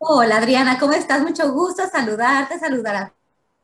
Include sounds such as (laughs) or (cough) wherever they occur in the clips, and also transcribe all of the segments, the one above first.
Hola Adriana, ¿cómo estás? Mucho gusto saludarte, saludar a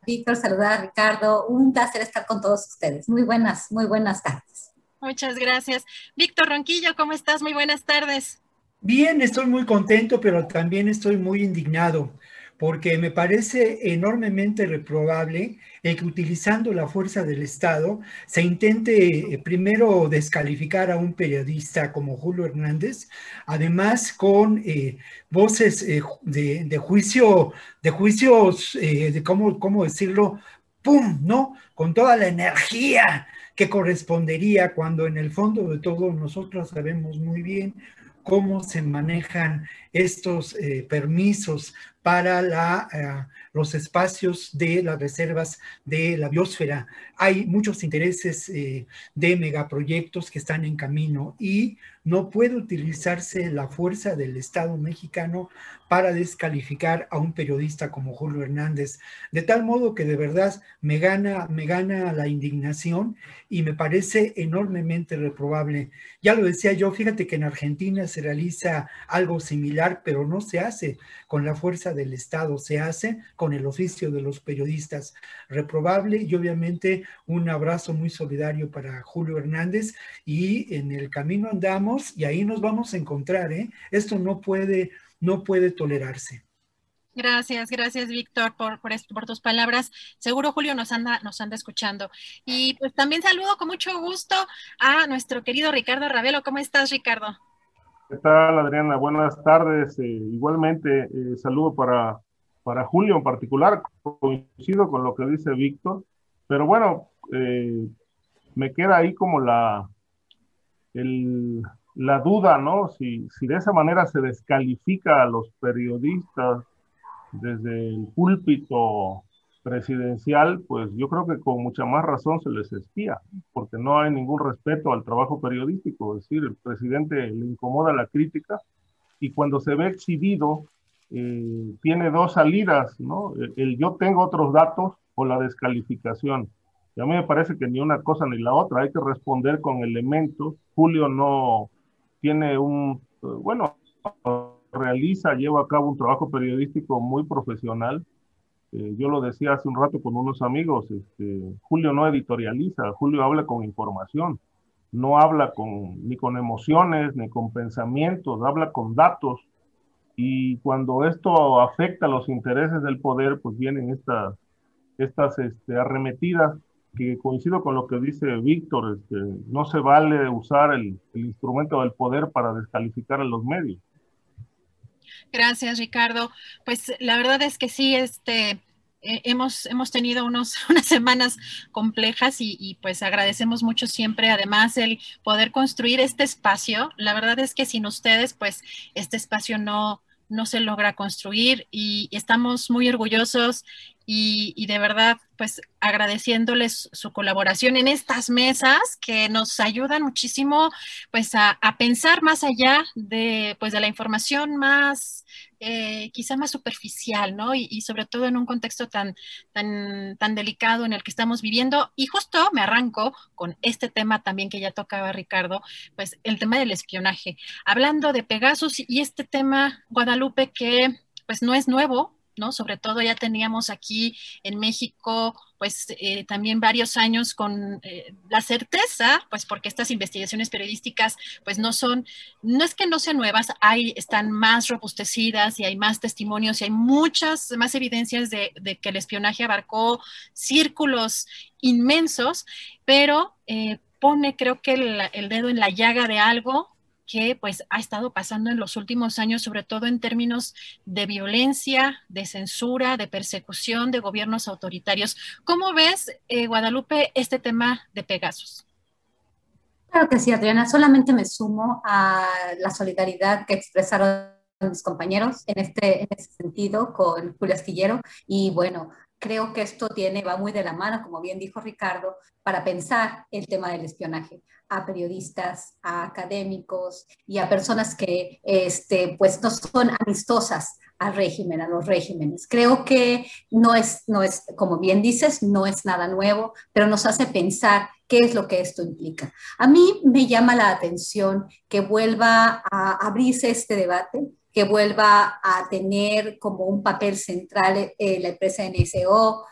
Víctor, saludar a Ricardo. Un placer estar con todos ustedes. Muy buenas, muy buenas tardes. Muchas gracias. Víctor Ronquillo, ¿cómo estás? Muy buenas tardes. Bien, estoy muy contento, pero también estoy muy indignado porque me parece enormemente reprobable que utilizando la fuerza del Estado se intente eh, primero descalificar a un periodista como Julio Hernández, además con eh, voces eh, de, juicio, de juicios, de cómo, cómo decirlo, ¡pum! ¿no? Con toda la energía que correspondería cuando en el fondo de todo nosotros sabemos muy bien cómo se manejan estos permisos para eh, los espacios de las reservas de la biosfera. Hay muchos intereses eh, de megaproyectos que están en camino y no puede utilizarse la fuerza del Estado mexicano para descalificar a un periodista como Julio Hernández, de tal modo que de verdad me gana, me gana la indignación y me parece enormemente reprobable. Ya lo decía yo, fíjate que en Argentina se realiza algo similar, pero no se hace con la fuerza del Estado, se hace con el oficio de los periodistas. Reprobable y obviamente un abrazo muy solidario para Julio Hernández y en el camino andamos y ahí nos vamos a encontrar. ¿eh? Esto no puede, no puede tolerarse. Gracias, gracias Víctor por, por, por, tus palabras. Seguro Julio nos anda, nos anda escuchando. Y pues también saludo con mucho gusto a nuestro querido Ricardo Ravelo. ¿Cómo estás, Ricardo? ¿Qué tal, Adriana? Buenas tardes. Eh, igualmente, eh, saludo para, para Julio en particular. Coincido con lo que dice Víctor, pero bueno, eh, me queda ahí como la, la duda, ¿no? Si, si de esa manera se descalifica a los periodistas desde el púlpito presidencial, pues yo creo que con mucha más razón se les espía, porque no hay ningún respeto al trabajo periodístico, es decir, el presidente le incomoda la crítica y cuando se ve exhibido eh, tiene dos salidas, ¿no? El, yo tengo otros datos o la descalificación. Y a mí me parece que ni una cosa ni la otra, hay que responder con elementos. Julio no tiene un, bueno, realiza, lleva a cabo un trabajo periodístico muy profesional, eh, yo lo decía hace un rato con unos amigos, este, Julio no editorializa, Julio habla con información, no habla con, ni con emociones, ni con pensamientos, habla con datos. Y cuando esto afecta los intereses del poder, pues vienen estas, estas este, arremetidas que coincido con lo que dice Víctor, este, no se vale usar el, instrumento del poder para descalificar a los medios. Gracias, Ricardo. Pues la verdad es que sí, este, hemos, hemos tenido unos, (laughs) unas semanas complejas y, pues agradecemos mucho siempre, además, el poder construir este espacio. La verdad es que sin ustedes, pues este espacio no, no se logra construir y estamos muy orgullosos y, de verdad, pues agradeciéndoles su colaboración en estas mesas que nos ayudan muchísimo, pues a, pensar más allá de, pues, de la información más eh, quizá más superficial, ¿no? Y, sobre todo en un contexto tan, tan, tan delicado en el que estamos viviendo. Y justo me arranco con este tema también que ya tocaba Ricardo, pues el tema del espionaje. Hablando de Pegasus y este tema, Guadalupe, que pues no es nuevo, ¿no? Sobre todo ya teníamos aquí en México, pues eh, también varios años con eh, la certeza, pues porque estas investigaciones periodísticas, pues no son, no es que no sean nuevas, hay, están más robustecidas y hay más testimonios y hay muchas más evidencias de, que el espionaje abarcó círculos inmensos, pero eh, pone creo que el dedo en la llaga de algo que pues ha estado pasando en los últimos años, sobre todo en términos de violencia, de censura, de persecución de gobiernos autoritarios. ¿Cómo ves, eh, Guadalupe, este tema de Pegasus? Claro que sí, Adriana. Solamente me sumo a la solidaridad que expresaron mis compañeros en este, en este sentido con Julio Astillero. Y bueno, creo que esto tiene, va muy de la mano, como bien dijo Ricardo, para pensar el tema del espionaje a periodistas, a académicos y a personas que este, pues no son amistosas al régimen, a los regímenes. Creo que no es, no es, como bien dices, no es nada nuevo, pero nos hace pensar qué es lo que esto implica. A mí me llama la atención que vuelva a abrirse este debate, que vuelva a tener como un papel central eh, la empresa NSO,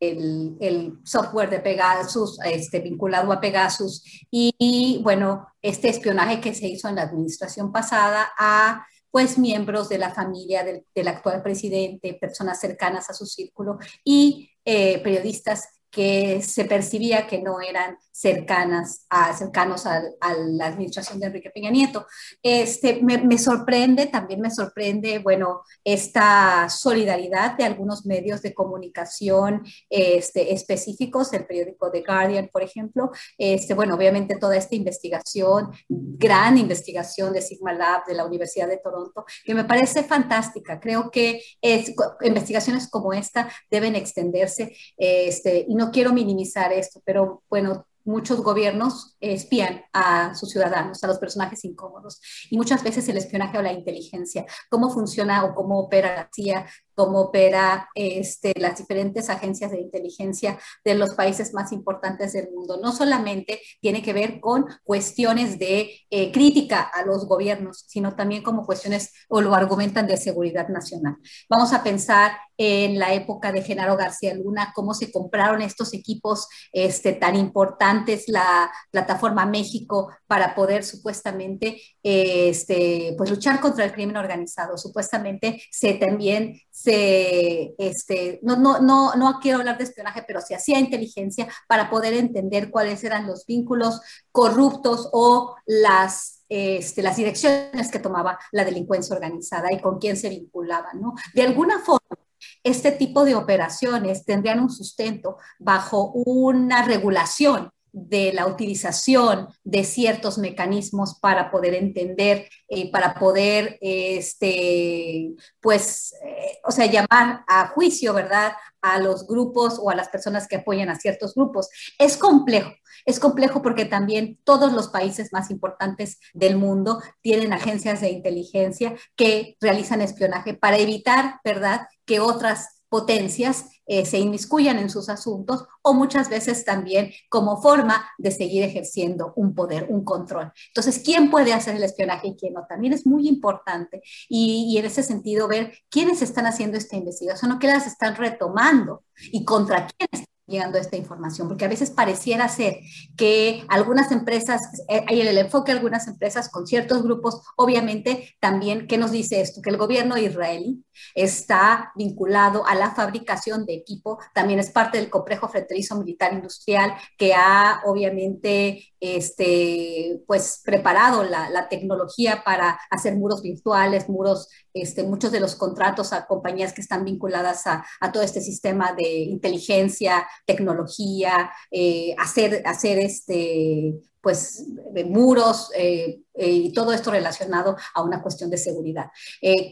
el, software de Pegasus, este, vinculado a Pegasus, y, bueno, este espionaje que se hizo en la administración pasada a pues miembros de la familia del, del actual presidente, personas cercanas a su círculo y eh, periodistas que se percibía que no eran cercanas a, cercanos a, la administración de Enrique Peña Nieto. Este, me, sorprende, también me sorprende, bueno, esta solidaridad de algunos medios de comunicación este, específicos, el periódico The Guardian, por ejemplo, este, bueno, obviamente toda esta investigación, gran investigación de Sigma Lab de la Universidad de Toronto, que me parece fantástica. Creo que es, investigaciones como esta deben extenderse este, y no quiero minimizar esto, pero bueno, muchos gobiernos espían a sus ciudadanos, a los personajes incómodos. Y muchas veces el espionaje o la inteligencia, cómo funciona o cómo opera la CIA, cómo opera este, las diferentes agencias de inteligencia de los países más importantes del mundo. No solamente tiene que ver con cuestiones de eh, crítica a los gobiernos, sino también como cuestiones, o lo argumentan, de seguridad nacional. Vamos a pensar en la época de Genaro García Luna, cómo se compraron estos equipos este, tan importantes, la plataforma México, para poder supuestamente este, pues, luchar contra el crimen organizado. Supuestamente se también se, este, no, no, no, no quiero hablar de espionaje, pero se hacía inteligencia para poder entender cuáles eran los vínculos corruptos o las, este, las direcciones que tomaba la delincuencia organizada y con quién se vinculaban, ¿no? De alguna forma, este tipo de operaciones tendrían un sustento bajo una regulación de la utilización de ciertos mecanismos para poder entender eh, para poder, este, pues, eh, o sea, llamar a juicio, ¿verdad? A los grupos o a las personas que apoyan a ciertos grupos. Es complejo, es complejo porque también todos los países más importantes del mundo tienen agencias de inteligencia que realizan espionaje para evitar, ¿verdad?, que otras potencias eh, se inmiscuyan en sus asuntos o muchas veces también como forma de seguir ejerciendo un poder, un control. Entonces, ¿quién puede hacer el espionaje y quién no? También es muy importante y, en ese sentido ver quiénes están haciendo esta investigación o qué las están retomando y contra quiénes llegando esta información, porque a veces pareciera ser que algunas empresas, eh, hay el enfoque de algunas empresas con ciertos grupos, obviamente también, ¿qué nos dice esto? Que el gobierno israelí está vinculado a la fabricación de equipo, también es parte del complejo fronterizo militar industrial que ha obviamente este, pues preparado la, la tecnología para hacer muros virtuales, muros, este, muchos de los contratos a compañías que están vinculadas a, todo este sistema de inteligencia, tecnología, eh, hacer, hacer este, pues, muros eh, eh, y todo esto relacionado a una cuestión de seguridad.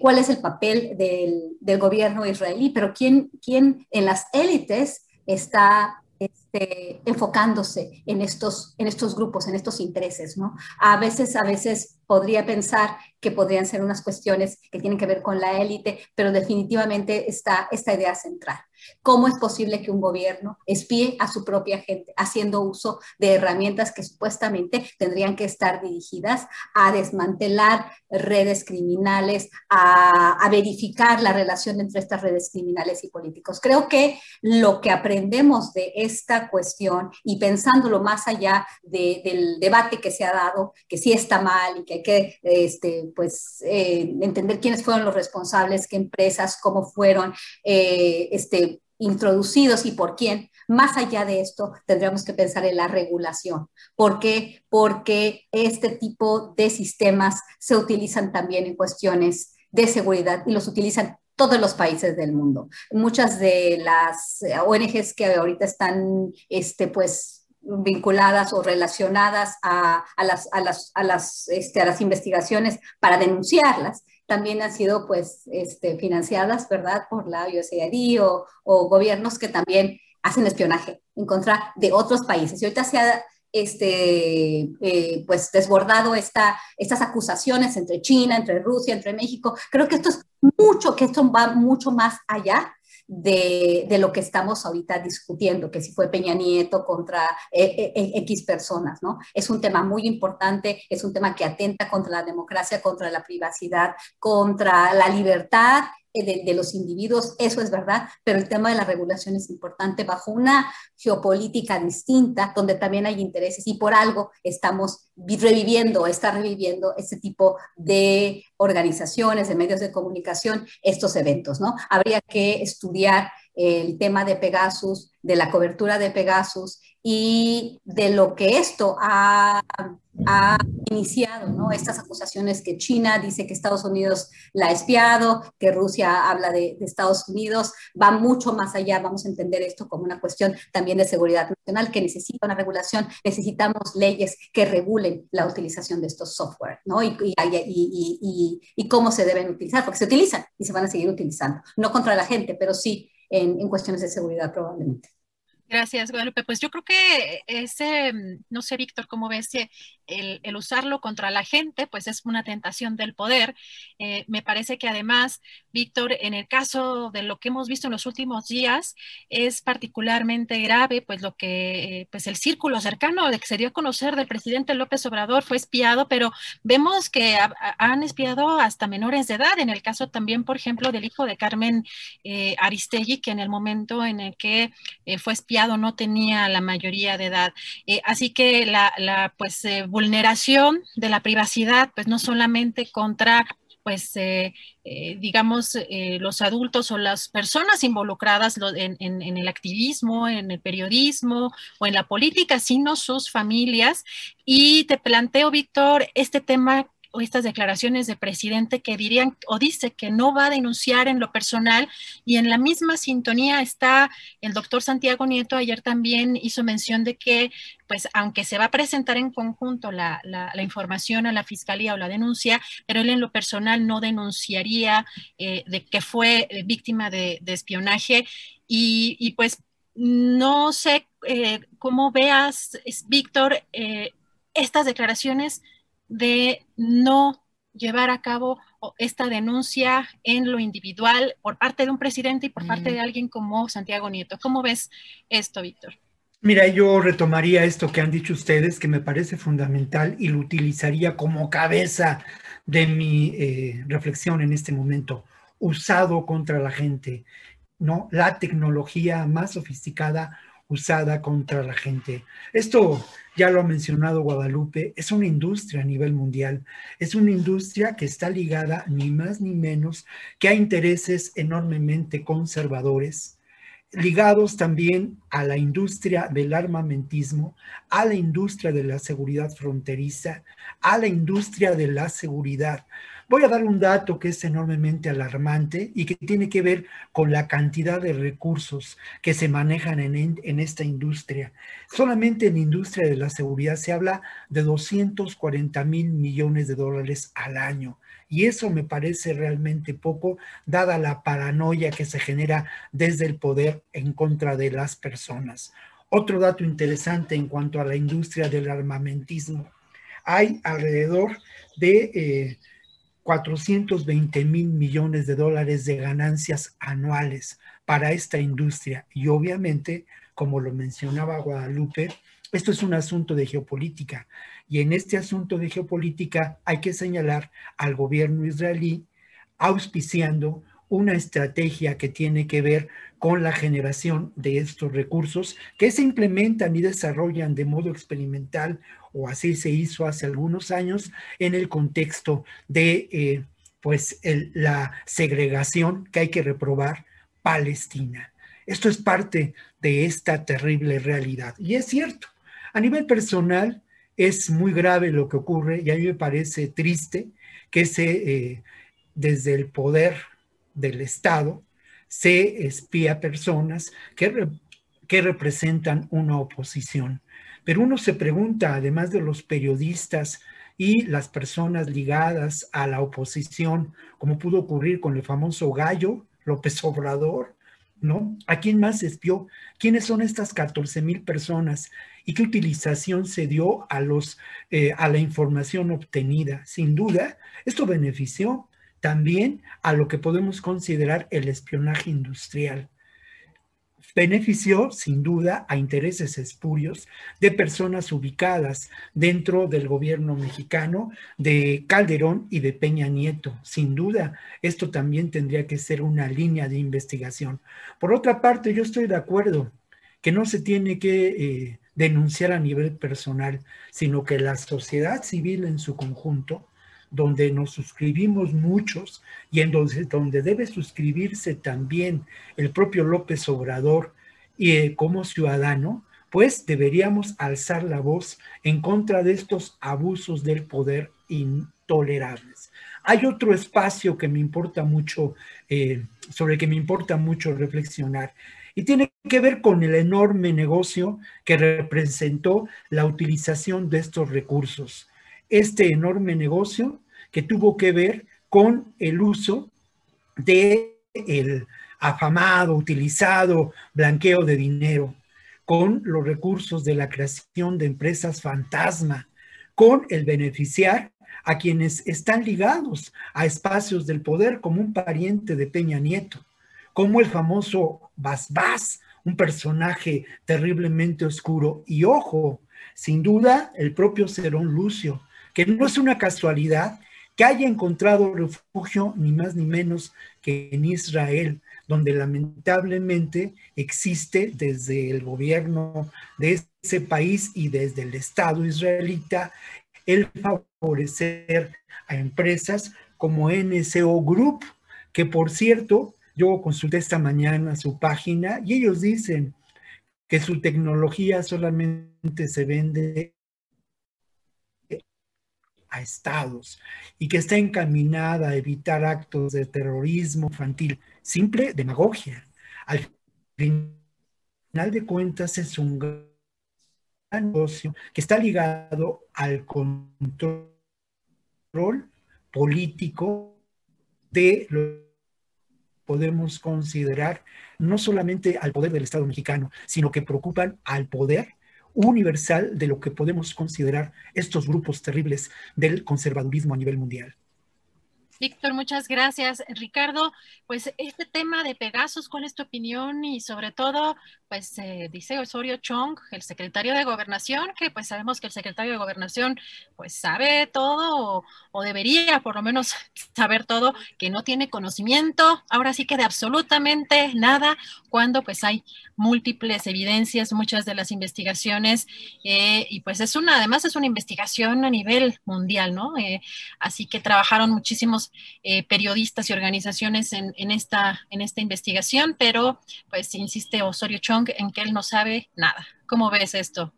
¿Cuál es el papel del, del, gobierno israelí? Pero ¿quién, quién en las élites está este, enfocándose en estos, en estos grupos, en estos intereses, ¿no? A veces, a veces podría pensar que podrían ser unas cuestiones que tienen que ver con la élite, pero definitivamente está esta idea central. ¿Cómo es posible que un gobierno espíe a su propia gente haciendo uso de herramientas que supuestamente tendrían que estar dirigidas a desmantelar redes criminales, a, verificar la relación entre estas redes criminales y políticos? Creo que lo que aprendemos de esta cuestión y pensándolo más allá del debate que se ha dado, que sí está mal y que hay que este, pues, eh, entender quiénes fueron los responsables, qué empresas, cómo fueron eh, este, introducidos y por quién. Más allá de esto, tendríamos que pensar en la regulación. ¿Por qué? Porque este tipo de sistemas se utilizan también en cuestiones de seguridad y los utilizan todos los países del mundo. Muchas de las ONGs que ahorita están, este, pues, vinculadas o relacionadas a, las, a, las, a, las, este, a las investigaciones para denunciarlas, también han sido pues este, financiadas, ¿verdad?, por la USAID o, o gobiernos que también hacen espionaje en contra de otros países. Y ahorita se ha este, eh, pues desbordado esta, estas acusaciones entre China, entre Rusia, entre México. Creo que esto es mucho, que esto va mucho más allá de, lo que estamos ahorita discutiendo, que si fue Peña Nieto contra eh, eh, X personas, ¿no? Es un tema muy importante, es un tema que atenta contra la democracia, contra la privacidad, contra la libertad eh, de, los individuos, eso es verdad, pero el tema de la regulación es importante bajo una geopolítica distinta, donde también hay intereses y por algo estamos reviviendo, está reviviendo este tipo de organizaciones, de medios de comunicación, estos eventos, ¿no? Habría que estudiar el tema de Pegasus, de la cobertura de Pegasus y de lo que esto ha, iniciado, ¿no? Estas acusaciones que China dice que Estados Unidos la ha espiado, que Rusia habla de, Estados Unidos, va mucho más allá, vamos a entender esto como una cuestión también de seguridad nacional que necesita una regulación, necesitamos leyes que regulen la utilización de estos software, ¿no? Y, y, y cómo se deben utilizar, porque se utilizan y se van a seguir utilizando, no contra la gente, pero sí en, cuestiones de seguridad probablemente. Gracias, Guadalupe. Pues yo creo que ese, no sé, Víctor, ¿cómo ves el, usarlo contra la gente, pues es una tentación del poder. Eh, me parece que además, Víctor, en el caso de lo que hemos visto en los últimos días, es particularmente grave, pues lo que, pues el círculo cercano de que se dio a conocer del presidente López Obrador fue espiado, pero vemos que han espiado hasta menores de edad. En el caso también, por ejemplo, del hijo de Carmen eh, Aristegui, que en el momento en el que eh, fue espiado no tenía la mayoría de edad. así que la, pues, vulneración de la privacidad, pues no solamente contra pues eh, eh, digamos, eh, los adultos o las personas involucradas en, en, el activismo, en el periodismo o en la política, sino sus familias. Y te planteo, Víctor, este tema estas declaraciones de presidente que dirían o dice que no va a denunciar en lo personal y en la misma sintonía está el doctor Santiago Nieto, ayer también hizo mención de que pues aunque se va a presentar en conjunto la, la, información a la fiscalía o la denuncia, pero él en lo personal no denunciaría eh, de que fue víctima de, espionaje. Y, pues no sé eh, cómo veas, Víctor, eh, estas declaraciones de no llevar a cabo esta denuncia en lo individual por parte de un presidente y por parte de alguien como Santiago Nieto. ¿Cómo ves esto, Víctor? Mira, yo retomaría esto que han dicho ustedes, que me parece fundamental y lo utilizaría como cabeza de mi eh, reflexión en este momento, usado contra la gente, ¿no? La tecnología más sofisticada usada contra la gente. Esto ya lo ha mencionado Guadalupe, es una industria a nivel mundial, es una industria que está ligada ni más ni menos que a intereses enormemente conservadores, ligados también a la industria del armamentismo, a la industria de la seguridad fronteriza, a la industria de la seguridad. Voy a dar un dato que es enormemente alarmante y que tiene que ver con la cantidad de recursos que se manejan en, en esta industria. Solamente en industria de la seguridad se habla de 240 mil millones de dólares al año. Y eso me parece realmente poco, dada la paranoia que se genera desde el poder en contra de las personas. Otro dato interesante en cuanto a la industria del armamentismo. Hay alrededor de 420 eh, mil millones de dólares de ganancias anuales para esta industria. Y obviamente, como lo mencionaba Guadalupe, esto es un asunto de geopolítica. Y en este asunto de geopolítica hay que señalar al gobierno israelí auspiciando una estrategia que tiene que ver con la generación de estos recursos que se implementan y desarrollan de modo experimental, o así se hizo hace algunos años, en el contexto de eh, pues la segregación que hay que reprobar Palestina. Esto es parte de esta terrible realidad. Y es cierto, a nivel personal es muy grave lo que ocurre y a mí me parece triste que se, eh, desde el poder del Estado se espía personas que, que representan una oposición. Pero uno se pregunta, además de los periodistas y las personas ligadas a la oposición, como pudo ocurrir con el famoso gallo López Obrador, ¿no? ¿A quién más espió? ¿Quiénes son estas 14 mil personas? ¿Y qué utilización se dio a, los, eh, a la información obtenida? Sin duda, esto benefició también a lo que podemos considerar el espionaje industrial. Benefició, sin duda, a intereses espurios de personas ubicadas dentro del gobierno mexicano, de Calderón y de Peña Nieto. Sin duda, esto también tendría que ser una línea de investigación. Por otra parte, yo estoy de acuerdo que no se tiene que eh, denunciar a nivel personal, sino que la sociedad civil en su conjunto donde nos suscribimos muchos y en donde, debe suscribirse también el propio López Obrador y eh, como ciudadano, pues deberíamos alzar la voz en contra de estos abusos del poder intolerables. Hay otro espacio que me importa mucho, eh, sobre el que me importa mucho reflexionar, y tiene que ver con el enorme negocio que representó la utilización de estos recursos. Este enorme negocio que tuvo que ver con el uso de el afamado, utilizado blanqueo de dinero, con los recursos de la creación de empresas fantasma, con el beneficiar a quienes están ligados a espacios del poder como un pariente de Peña Nieto, como el famoso Bas un personaje terriblemente oscuro. Y ojo, sin duda el propio Cerón Lucio, que no es una casualidad haya encontrado refugio ni más ni menos que en Israel, donde lamentablemente existe desde el gobierno de ese país y desde el Estado israelita el favorecer a empresas como NSO Group, que por cierto, yo consulté esta mañana su página y ellos dicen que su tecnología solamente se vende a estados y que está encaminada a evitar actos de terrorismo infantil. Simple demagogia. Al final de cuentas es un gran negocio que está ligado al control político de lo podemos considerar no solamente al poder del Estado mexicano, sino que preocupan al poder universal de lo que podemos considerar estos grupos terribles del conservadurismo a nivel mundial. Víctor, muchas gracias. Ricardo, pues este tema de Pegasus, ¿cuál es tu opinión? Y sobre todo, pues eh, dice Osorio Chong, el secretario de Gobernación, que pues sabemos que el secretario de Gobernación pues sabe todo o, debería por lo menos (laughs) saber todo, que no tiene conocimiento, ahora sí que de absolutamente nada, cuando pues hay múltiples evidencias, muchas de las investigaciones, eh, y pues es una, además es una investigación a nivel mundial, ¿no? Eh, así que trabajaron muchísimos eh, periodistas y organizaciones en, esta, investigación, pero pues insiste Osorio Chong en que él no sabe nada. ¿Cómo ves esto?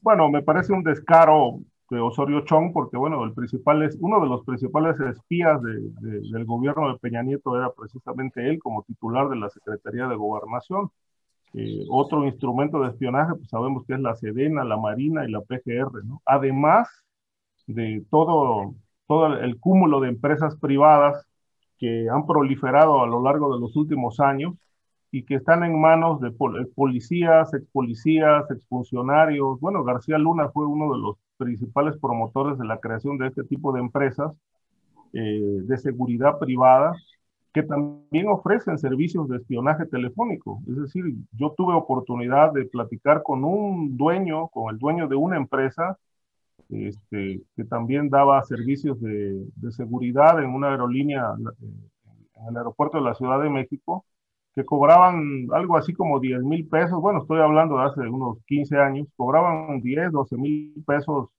Bueno, me parece un descaro de Osorio Chong, porque bueno, el principal es, uno de los principales espías del gobierno de Peña Nieto era precisamente él como titular de la Secretaría de Gobernación. Eh, otro instrumento de espionaje, pues sabemos que es la Sedena, la Marina y la PGR, ¿no? Además de todo todo el cúmulo de empresas privadas que han proliferado a lo largo de los últimos años y que están en manos de policías, ex policías, exfuncionarios. Bueno, García Luna fue uno de los principales promotores de la creación de este tipo de empresas eh, de seguridad privada que también ofrecen servicios de espionaje telefónico. Es decir, yo tuve oportunidad de platicar con un dueño, con el dueño de una empresa este, que también daba servicios de, seguridad en una aerolínea en el aeropuerto de la Ciudad de México que cobraban algo así como 10 mil pesos, bueno, estoy hablando de hace unos 15 años, cobraban 10, 12 mil pesos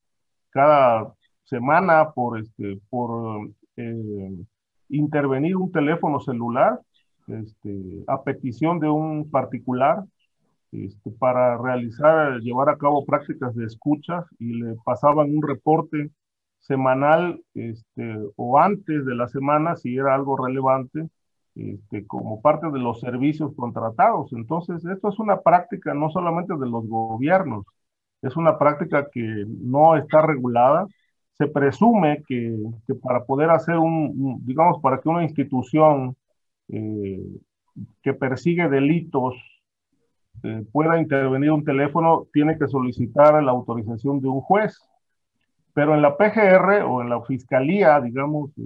cada semana por, este, por eh, intervenir un teléfono celular este, a petición de un particular este, para realizar, llevar a cabo prácticas de escuchas y le pasaban un reporte semanal este, o antes de la semana si era algo relevante este, como parte de los servicios contratados. Entonces, esto es una práctica no solamente de los gobiernos, es una práctica que no está regulada. Se presume que, para poder hacer un, digamos, para que una institución eh, que persigue delitos eh, pueda intervenir un teléfono, tiene que solicitar la autorización de un juez. Pero en la PGR o en la fiscalía, digamos, eh,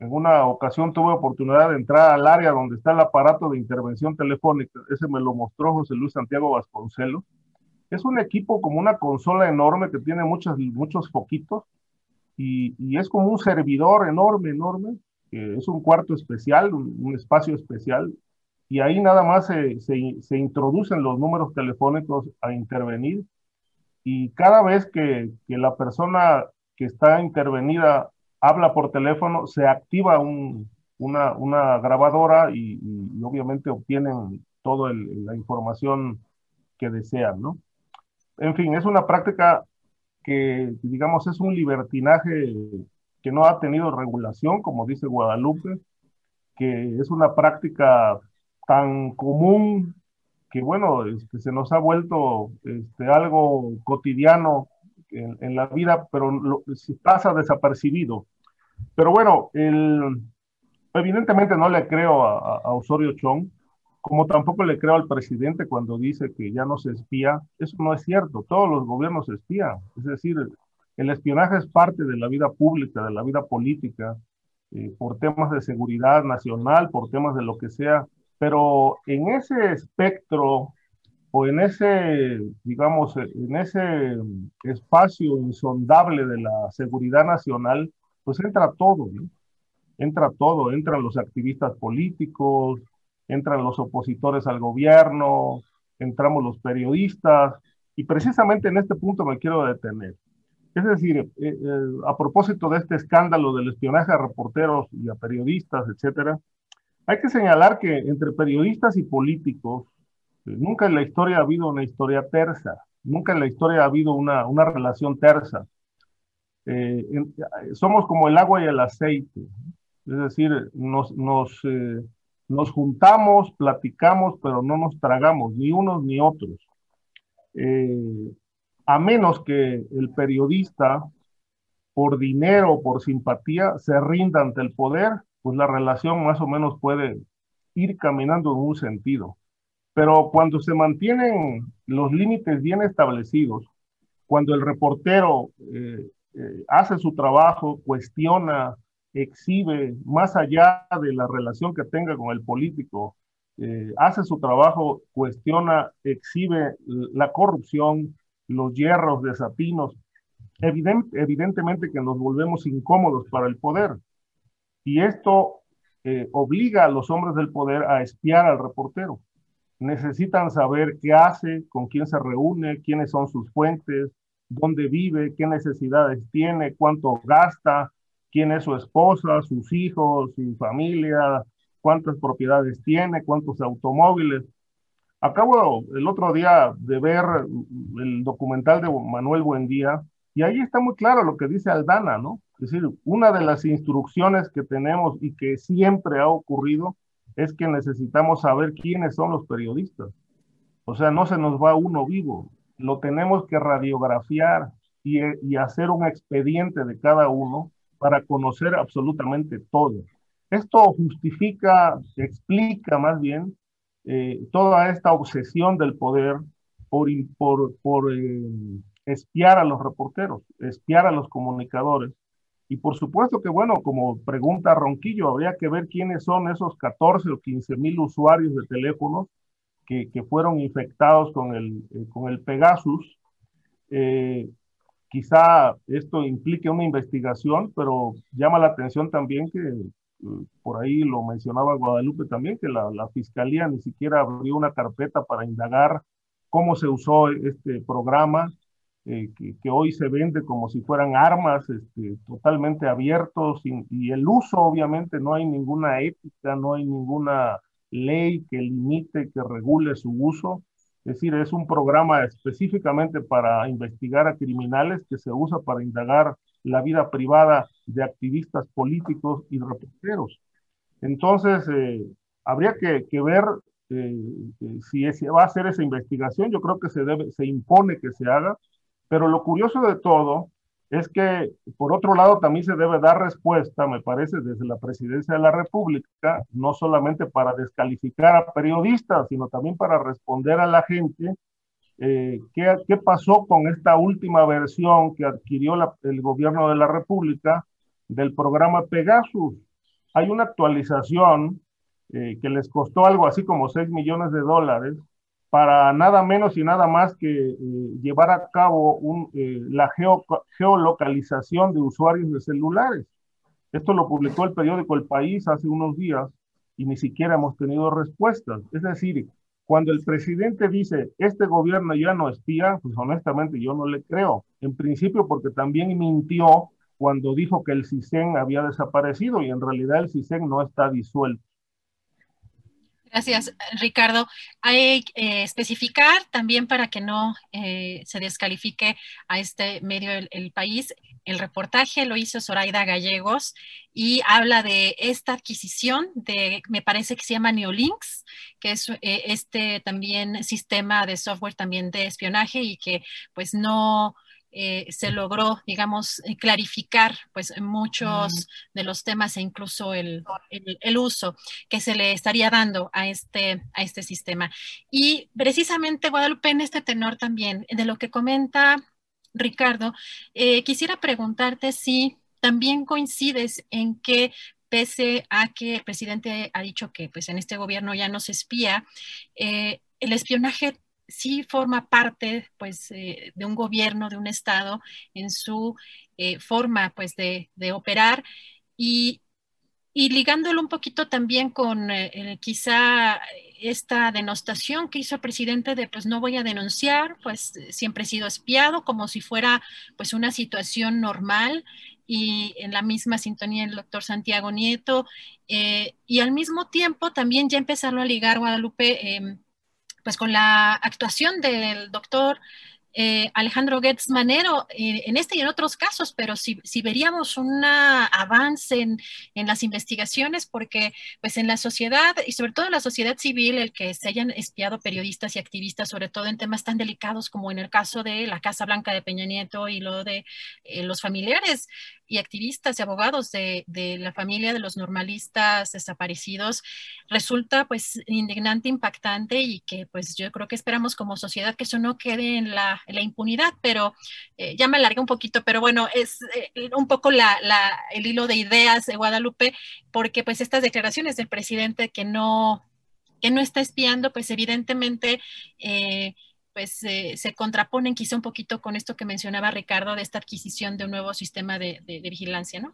en una ocasión tuve oportunidad de entrar al área donde está el aparato de intervención telefónica. Ese me lo mostró José Luis Santiago Vasconcelos. Es un equipo como una consola enorme que tiene muchos, muchos foquitos y, y es como un servidor enorme, enorme. es un cuarto especial, un, espacio especial. Y ahí nada más se, se, se introducen los números telefónicos a intervenir. Y cada vez que, que la persona que está intervenida habla por teléfono, se activa una, una, grabadora y, obviamente obtienen toda la información que desean, ¿no? En fin, es una práctica que, digamos, es un libertinaje que no ha tenido regulación, como dice Guadalupe, que es una práctica tan común que, bueno, este, se nos ha vuelto este, algo cotidiano en, la vida, pero lo, pasa desapercibido. Pero bueno, el, evidentemente no le creo a, Osorio Chong, como tampoco le creo al presidente cuando dice que ya no se espía. Eso no es cierto, todos los gobiernos espían. Es decir, el espionaje es parte de la vida pública, de la vida política, eh, por temas de seguridad nacional, por temas de lo que sea. Pero en ese espectro o en ese, digamos, en ese espacio insondable de la seguridad nacional, pues entra todo, ¿no? Entra todo, entran los activistas políticos, entran los opositores al gobierno, entramos los periodistas, y precisamente en este punto me quiero detener. Es decir, eh, eh, a propósito de este escándalo del espionaje a reporteros y a periodistas, etcétera, hay que señalar que entre periodistas y políticos eh, nunca en la historia ha habido una historia tersa, nunca en la historia ha habido una, una relación tersa. Eh, somos como el agua y el aceite, es decir, nos, nos, eh, nos juntamos, platicamos, pero no nos tragamos, ni unos ni otros. Eh, a menos que el periodista, por dinero o por simpatía, se rinda ante el poder, pues la relación más o menos puede ir caminando en un sentido. Pero cuando se mantienen los límites bien establecidos, cuando el reportero eh, hace su trabajo, cuestiona, exhibe, más allá de la relación que tenga con el político, eh, hace su trabajo, cuestiona, exhibe la corrupción, los hierros de Sapinos, evidentemente que nos volvemos incómodos para el poder. Y esto eh, obliga a los hombres del poder a espiar al reportero. Necesitan saber qué hace, con quién se reúne, quiénes son sus fuentes, dónde vive, qué necesidades tiene, cuánto gasta, quién es su esposa, sus hijos, su familia, cuántas propiedades tiene, cuántos automóviles. Acabo el otro día de ver el documental de Manuel Buendía y ahí está muy claro lo que dice Aldana, ¿no? Es decir, una de las instrucciones que tenemos y que siempre ha ocurrido es que necesitamos saber quiénes son los periodistas. O sea, no se nos va uno vivo lo tenemos que radiografiar y, hacer un expediente de cada uno para conocer absolutamente todo. Esto justifica, explica más bien eh, toda esta obsesión del poder por, por, por eh, espiar a los reporteros, espiar a los comunicadores. Y por supuesto que, bueno, como pregunta Ronquillo, habría que ver quiénes son esos 14 o 15 mil usuarios de teléfonos que, que fueron infectados con el, eh, con el Pegasus. Eh, quizá esto implique una investigación, pero llama la atención también que, eh, por ahí lo mencionaba Guadalupe también, que la, la Fiscalía ni siquiera abrió una carpeta para indagar cómo se usó este programa, eh, que, hoy se vende como si fueran armas este, totalmente abiertos y, el uso obviamente no hay ninguna ética, no hay ninguna ley que limite, que regule su uso. Es decir, es un programa específicamente para investigar a criminales que se usa para indagar la vida privada de activistas políticos y reporteros. Entonces, eh, habría que, que ver eh, si va a hacer esa investigación. Yo creo que se, debe, se impone que se haga pero lo curioso de todo es que, por otro lado, también se debe dar respuesta, me parece, desde la presidencia de la República, no solamente para descalificar a periodistas, sino también para responder a la gente eh, ¿qué, ¿qué, pasó con esta última versión que adquirió el gobierno de la República del programa Pegasus. Hay una actualización eh, que les costó algo así como 6 millones de dólares para nada menos y nada más que eh, llevar a cabo eh, la geolocalización de usuarios de celulares. Esto lo publicó el periódico El País hace unos días y ni siquiera hemos tenido respuestas. Es decir, cuando el presidente dice, este gobierno ya no espía, pues honestamente yo no le creo. En principio porque también mintió cuando dijo que el CISEN había desaparecido y en realidad el CISEN no está disuelto. Gracias, Ricardo. Hay que eh, especificar también para que no eh, se descalifique a este medio el, país. El reportaje lo hizo Zoraida Gallegos y habla de esta adquisición de, me parece que se llama Neolinks, que es eh, este también sistema de software también de espionaje y que pues no, eh, se logró, digamos, eh, clarificar pues muchos de los temas e incluso el, el, uso que se le estaría dando a este, a este sistema. Y precisamente, Guadalupe, en este tenor también, de lo que comenta Ricardo, eh, quisiera preguntarte si también coincides en que pese a que el presidente ha dicho que pues en este gobierno ya no se espía, el espionaje sí forma parte pues eh, de un gobierno, de un estado en su eh, forma pues de, operar. Y, ligándolo un poquito también con eh, quizá esta denostación que hizo el presidente de pues no voy a denunciar, pues siempre he sido espiado como si fuera pues una situación normal y en la misma sintonía el doctor Santiago Nieto y al mismo tiempo también ya empezarlo a ligar Guadalupe em, pues con la actuación del doctor eh, Alejandro Getz Manero eh, en este y en otros casos, pero si, veríamos un avance en, en, las investigaciones, porque pues en la sociedad y sobre todo en la sociedad civil, el que se hayan espiado periodistas y activistas, sobre todo en temas tan delicados como en el caso de la Casa Blanca de Peña Nieto y lo de eh, los familiares y activistas y abogados de, de, la familia de los normalistas desaparecidos, resulta pues indignante, impactante y que pues yo creo que esperamos como sociedad que eso no quede en la la impunidad, pero eh, ya me alargué un poquito, pero bueno, es eh, un poco la, el hilo de ideas de Guadalupe, porque pues estas declaraciones del presidente que no, que no está espiando, pues evidentemente... Eh, pues se contraponen quizá un poquito con esto que mencionaba Ricardo de esta adquisición de un nuevo sistema de, de, vigilancia, ¿no?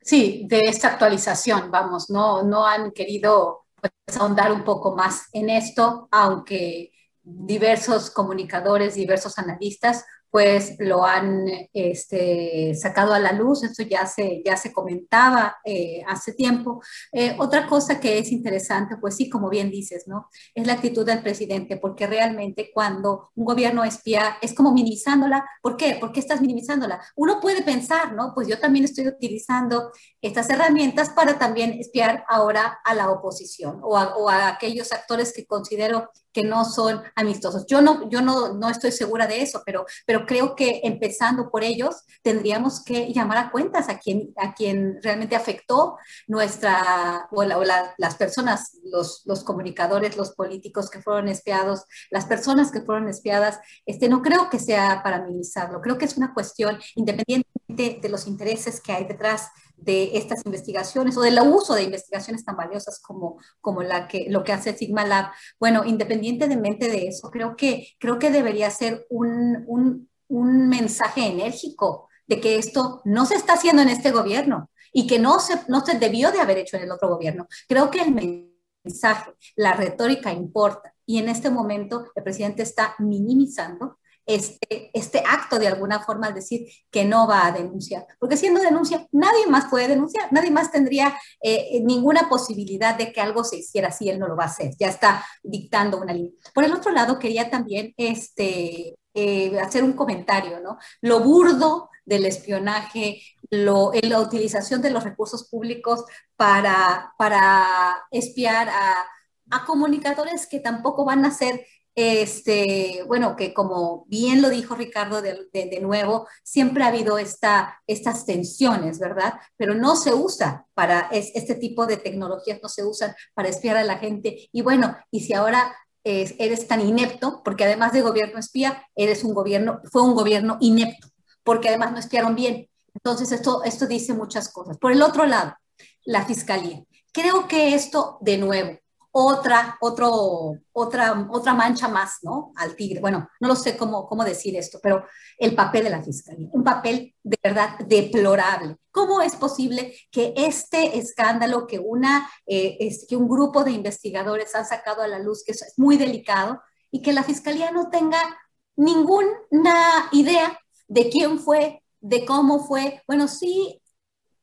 Sí, de esta actualización, vamos, no, no han querido pues, ahondar un poco más en esto, aunque diversos comunicadores, diversos analistas pues lo han este, sacado a la luz, esto ya se, ya se comentaba eh, hace tiempo. Eh, otra cosa que es interesante, pues sí, como bien dices, ¿no? Es la actitud del presidente, porque realmente cuando un gobierno espía es como minimizándola. ¿Por qué? ¿Por qué estás minimizándola? Uno puede pensar, ¿no? Pues yo también estoy utilizando estas herramientas para también espiar ahora a la oposición o a, o a aquellos actores que considero que no son amistosos. Yo no, yo no, no estoy segura de eso, pero, pero creo que empezando por ellos, tendríamos que llamar a cuentas a quien, a quien realmente afectó nuestra, o, las personas, los, comunicadores, los políticos que fueron espiados, las personas que fueron espiadas, este, no creo que sea para minimizarlo, creo que es una cuestión independientemente de los intereses que hay detrás de estas investigaciones o del uso de investigaciones tan valiosas como, como la que, lo que hace Sigma Lab. Bueno, independientemente de eso, creo que, creo que debería ser un, un, un mensaje enérgico de que esto no se está haciendo en este gobierno y que no se, no se debió de haber hecho en el otro gobierno. Creo que el mensaje, la retórica importa y en este momento el presidente está minimizando este, este acto de alguna forma al decir que no va a denunciar. Porque siendo denuncia, nadie más puede denunciar, nadie más tendría eh, ninguna posibilidad de que algo se hiciera si él no lo va a hacer. Ya está dictando una línea. Por el otro lado, quería también este, eh, hacer un comentario, ¿no? Lo burdo del espionaje, lo, la utilización de los recursos públicos para, para espiar a, a comunicadores que tampoco van a ser este, bueno, que como bien lo dijo Ricardo de, nuevo, siempre ha habido esta, estas tensiones, ¿verdad? Pero no se usa para este tipo de tecnologías, no se usan para espiar a la gente. Y bueno, y si ahora eres tan inepto, porque además de gobierno espía, eres un gobierno, fue un gobierno inepto, porque además no espiaron bien. Entonces, esto, esto dice muchas cosas. Por el otro lado, la fiscalía. Creo que esto, de nuevo, otra, otro, otra, otra mancha más, ¿no? Al tigre. Bueno, no lo sé cómo, cómo decir esto, pero el papel de la fiscalía, un papel de verdad deplorable. ¿Cómo es posible que este escándalo que, una, eh, es, que un grupo de investigadores han sacado a la luz, que es muy delicado, y que la fiscalía no tenga ninguna idea de quién fue, de cómo fue? Bueno, sí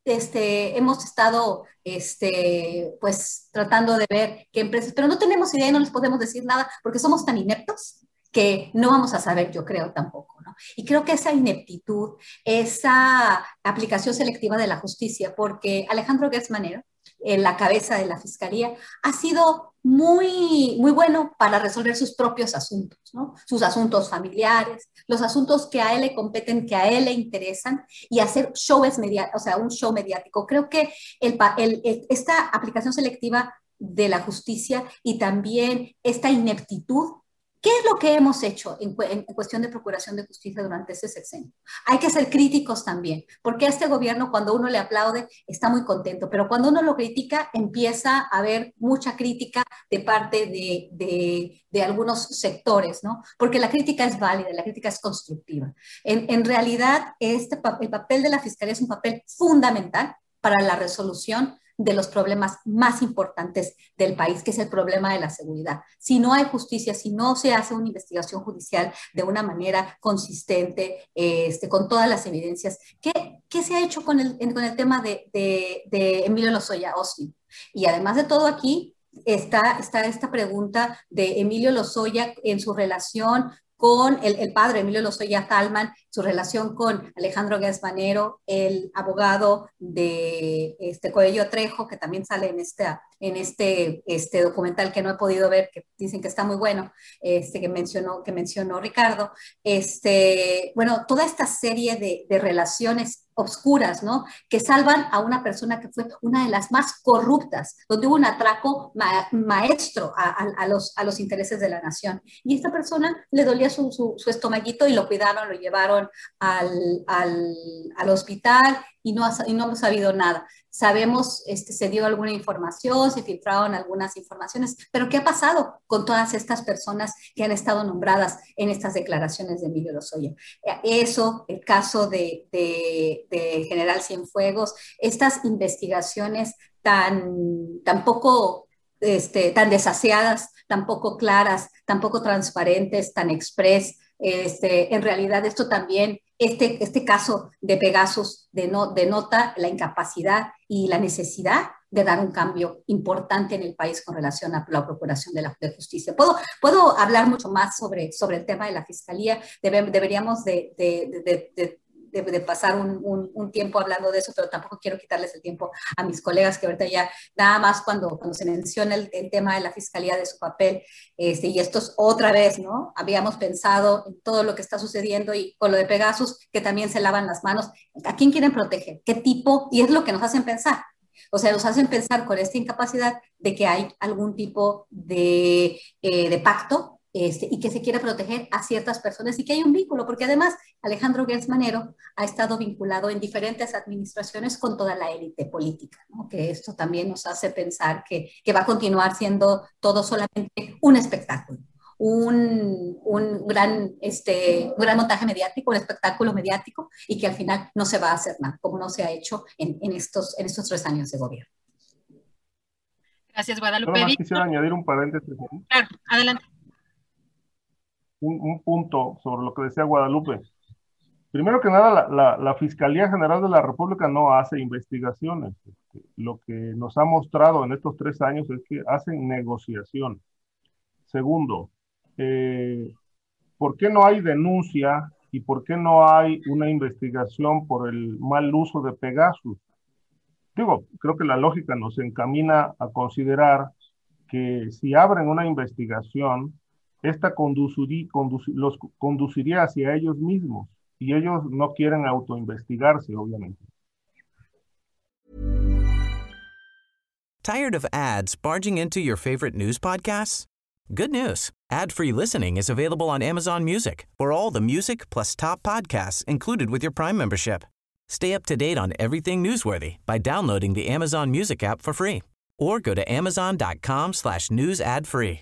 este, hemos estado este, pues, tratando de ver qué empresas, pero no tenemos idea y no les podemos decir nada porque somos tan ineptos que no vamos a saber, yo creo tampoco. ¿no? Y creo que esa ineptitud, esa aplicación selectiva de la justicia, porque Alejandro Gersmanero, en la cabeza de la fiscalía, ha sido muy, muy bueno para resolver sus propios asuntos, ¿no? sus asuntos familiares, los asuntos que a él le competen, que a él le interesan y hacer shows mediáticos, o sea, un show mediático. Creo que el, el, esta aplicación selectiva de la justicia y también esta ineptitud ¿Qué es lo que hemos hecho en, cuestión de procuración de justicia durante ese sexenio? Hay que ser críticos también, porque a este gobierno cuando uno le aplaude está muy contento, pero cuando uno lo critica empieza a haber mucha crítica de parte de, algunos sectores, ¿no? Porque la crítica es válida, la crítica es constructiva. En, realidad, este, el papel de la Fiscalía es un papel fundamental para la resolución de los problemas más importantes del país, que es el problema de la seguridad. Si no hay justicia, si no se hace una investigación judicial de una manera consistente, este, con todas las evidencias, ¿qué, qué se ha hecho con el, con el tema de, de, Emilio Lozoya Austin? Y además de todo aquí, está, está esta pregunta de Emilio Lozoya en su relación con el, el, padre Emilio Lozoya Talman, su relación con Alejandro Gasbanero, el abogado de este Coello Trejo, que también sale en este, en este, este documental que no he podido ver, que dicen que está muy bueno, este, que, mencionó, que mencionó Ricardo. Este, bueno, toda esta serie de, de relaciones obscuras, ¿no? Que salvan a una persona que fue una de las más corruptas, donde hubo un atraco maestro a, los, a los intereses de la nación. Y esta persona le dolía su, su estomaguito y lo cuidaron, lo llevaron al, al, al hospital y no, y no hemos sabido nada. Sabemos, este, se dio alguna información, se filtraron algunas informaciones, pero ¿qué ha pasado con todas estas personas que han estado nombradas en estas declaraciones de Emilio Lozoya? Eso, el caso de, de, General Cienfuegos, estas investigaciones tan, tan este, tan desaseadas, tan poco claras, tan poco transparentes, tan express, este, en realidad esto también este, este caso de Pegasus denota la incapacidad y la necesidad de dar un cambio importante en el país con relación a la procuración de la justicia. Puedo, puedo hablar mucho más sobre, sobre el tema de la fiscalía. deberíamos de, de, pasar un, un, tiempo hablando de eso, pero tampoco quiero quitarles el tiempo a mis colegas que ahorita ya, nada más cuando, cuando se menciona el, tema de la fiscalía de su papel, este, y esto es otra vez, ¿no? Habíamos pensado en todo lo que está sucediendo y con lo de Pegasus, que también se lavan las manos. ¿A quién quieren proteger? ¿Qué tipo? Y es lo que nos hacen pensar. O sea, nos hacen pensar con esta incapacidad de que hay algún tipo de, eh, de pacto este, y que se quiere proteger a ciertas personas y que hay un vínculo, porque además Alejandro Gertz Manero ha estado vinculado en diferentes administraciones con toda la élite política, ¿no? que esto también nos hace pensar que, que, va a continuar siendo todo solamente un espectáculo. Un, un, gran, este, un gran montaje mediático, un espectáculo mediático y que al final no se va a hacer nada, como no se ha hecho en, en estos, en estos tres años de gobierno. Gracias, Guadalupe. quisiera añadir un paréntesis. Claro, adelante un, punto sobre lo que decía Guadalupe. Primero que nada, la, Fiscalía General de la República no hace investigaciones. Lo que nos ha mostrado en estos tres años es que hacen negociación. Segundo, eh, ¿por qué no hay denuncia y por qué no hay una investigación por el mal uso de Pegasus? Digo, creo que la lógica nos encamina a considerar que si abren una investigación, esta conduciría, los conduciría hacia ellos mismos y ellos no quieren autoinvestigarse, obviamente. Tired of ads barging into your favorite news podcasts? Good news. Ad-free listening is available on Amazon Music. For all the music plus top podcasts included with your Prime membership. Stay up to date on everything newsworthy by downloading the Amazon Music app for free or go to amazon.com slash news ad free.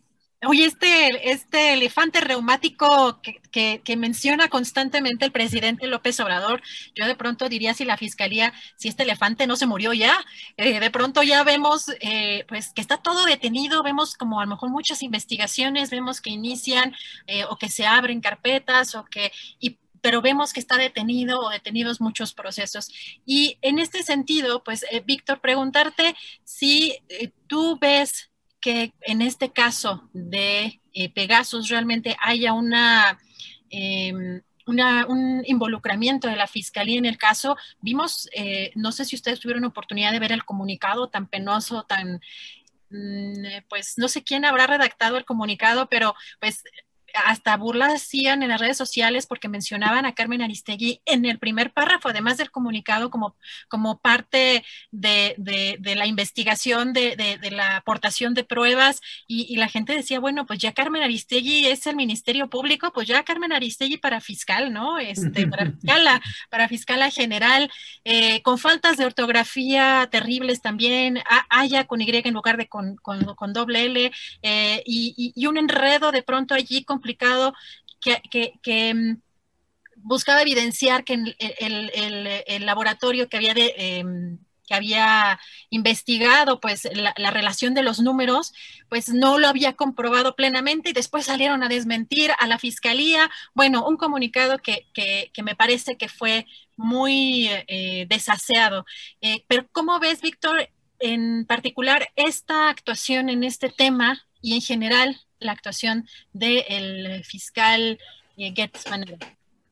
Oye, este, este elefante reumático que, que, menciona constantemente el presidente López Obrador, yo de pronto diría si la fiscalía, si este elefante no se murió ya, eh, de pronto ya vemos eh, pues que está todo detenido, vemos como a lo mejor muchas investigaciones, vemos que inician eh, o que se abren carpetas o que, y, pero vemos que está detenido o detenidos muchos procesos. Y en este sentido, pues, Víctor, preguntarte si tú ves que en este caso de eh, Pegasus realmente haya una, em, un involucramiento de la fiscalía en el caso. Vimos, eh, no sé si ustedes tuvieron oportunidad de ver el comunicado tan penoso, tan, mm, pues no sé quién habrá redactado el comunicado, pero pues hasta burlas hacían en las redes sociales porque mencionaban a Carmen Aristegui en el primer párrafo, además del comunicado como, como parte de, de, la investigación, de, de, la aportación de pruebas, y, la gente decía, bueno, pues ya Carmen Aristegui es el Ministerio Público, pues ya Carmen Aristegui para fiscal, ¿no? Este, (laughs) para fiscala, para fiscala general, eh, con faltas de ortografía terribles también, haya con Y en lugar de con, con, doble L, eh, y, y un enredo de pronto allí con complicado que, mm, buscaba evidenciar que el, laboratorio que había em, que había investigado pues la, relación de los números, pues no lo había comprobado plenamente y después salieron a desmentir a la fiscalía. Bueno, un comunicado que, me parece que fue muy eh, desaseado. Eh, pero ¿cómo ves, Víctor, en particular esta actuación en este tema y en general la actuación del fiscal eh,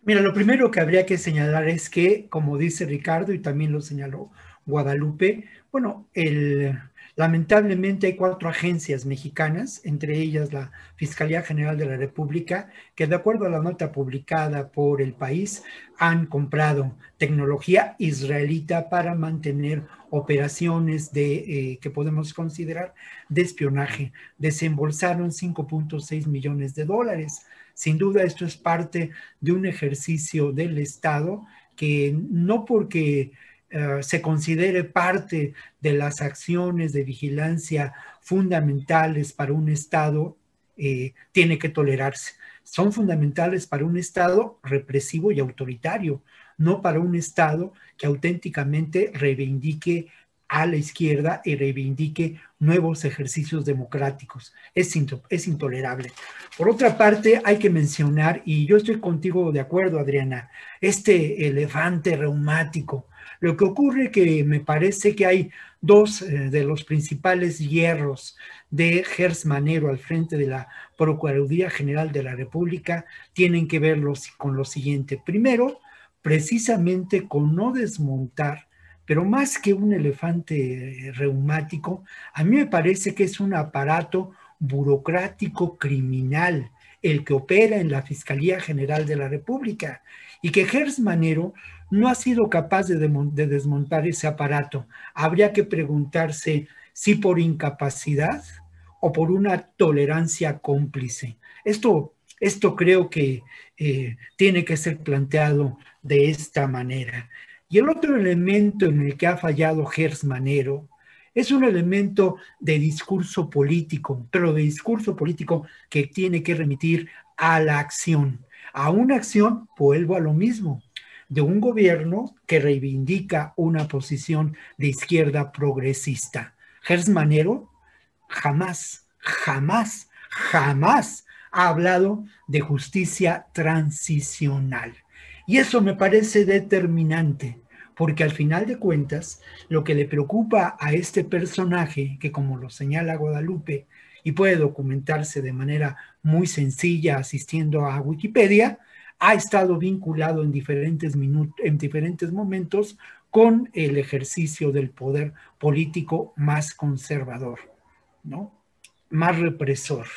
Mira, lo primero que habría que señalar es que, como dice Ricardo y también lo señaló Guadalupe, bueno, el, lamentablemente hay cuatro agencias mexicanas, entre ellas la Fiscalía General de la República, que de acuerdo a la nota publicada por el país, han comprado tecnología israelita para mantener operaciones de, eh, que podemos considerar de espionaje. Desembolsaron 5.6 millones de dólares. Sin duda esto es parte de un ejercicio del Estado que no porque eh, se considere parte de las acciones de vigilancia fundamentales para un Estado, eh, tiene que tolerarse. Son fundamentales para un Estado represivo y autoritario, no para un Estado que auténticamente reivindique a la izquierda y reivindique nuevos ejercicios democráticos. Es, es intolerable. Por otra parte, hay que mencionar, y yo estoy contigo de acuerdo, Adriana, este elefante reumático. Lo que ocurre que me parece que hay dos eh, de los principales hierros de Gers Manero al frente de la Procuraduría General de la República tienen que ver con lo siguiente. Primero, precisamente con no desmontar pero más que un elefante eh, reumático, a mí me parece que es un aparato burocrático criminal el que opera en la Fiscalía General de la República y que Gers Manero no ha sido capaz de, de, desmontar ese aparato. Habría que preguntarse si por incapacidad o por una tolerancia cómplice. Esto, esto creo que eh, tiene que ser planteado de esta manera. Y el otro elemento en el que ha fallado Gers Manero es un elemento de discurso político, pero de discurso político que tiene que remitir a la acción. A una acción, vuelvo a lo mismo, de un gobierno que reivindica una posición de izquierda progresista. Gers Manero jamás, jamás, jamás ha hablado de justicia transicional. Y eso me parece determinante, porque al final de cuentas, lo que le preocupa a este personaje, que como lo señala Guadalupe, y puede documentarse de manera muy sencilla asistiendo a Wikipedia, ha estado vinculado en diferentes, en diferentes momentos con el ejercicio del poder político más conservador, ¿no? más represor.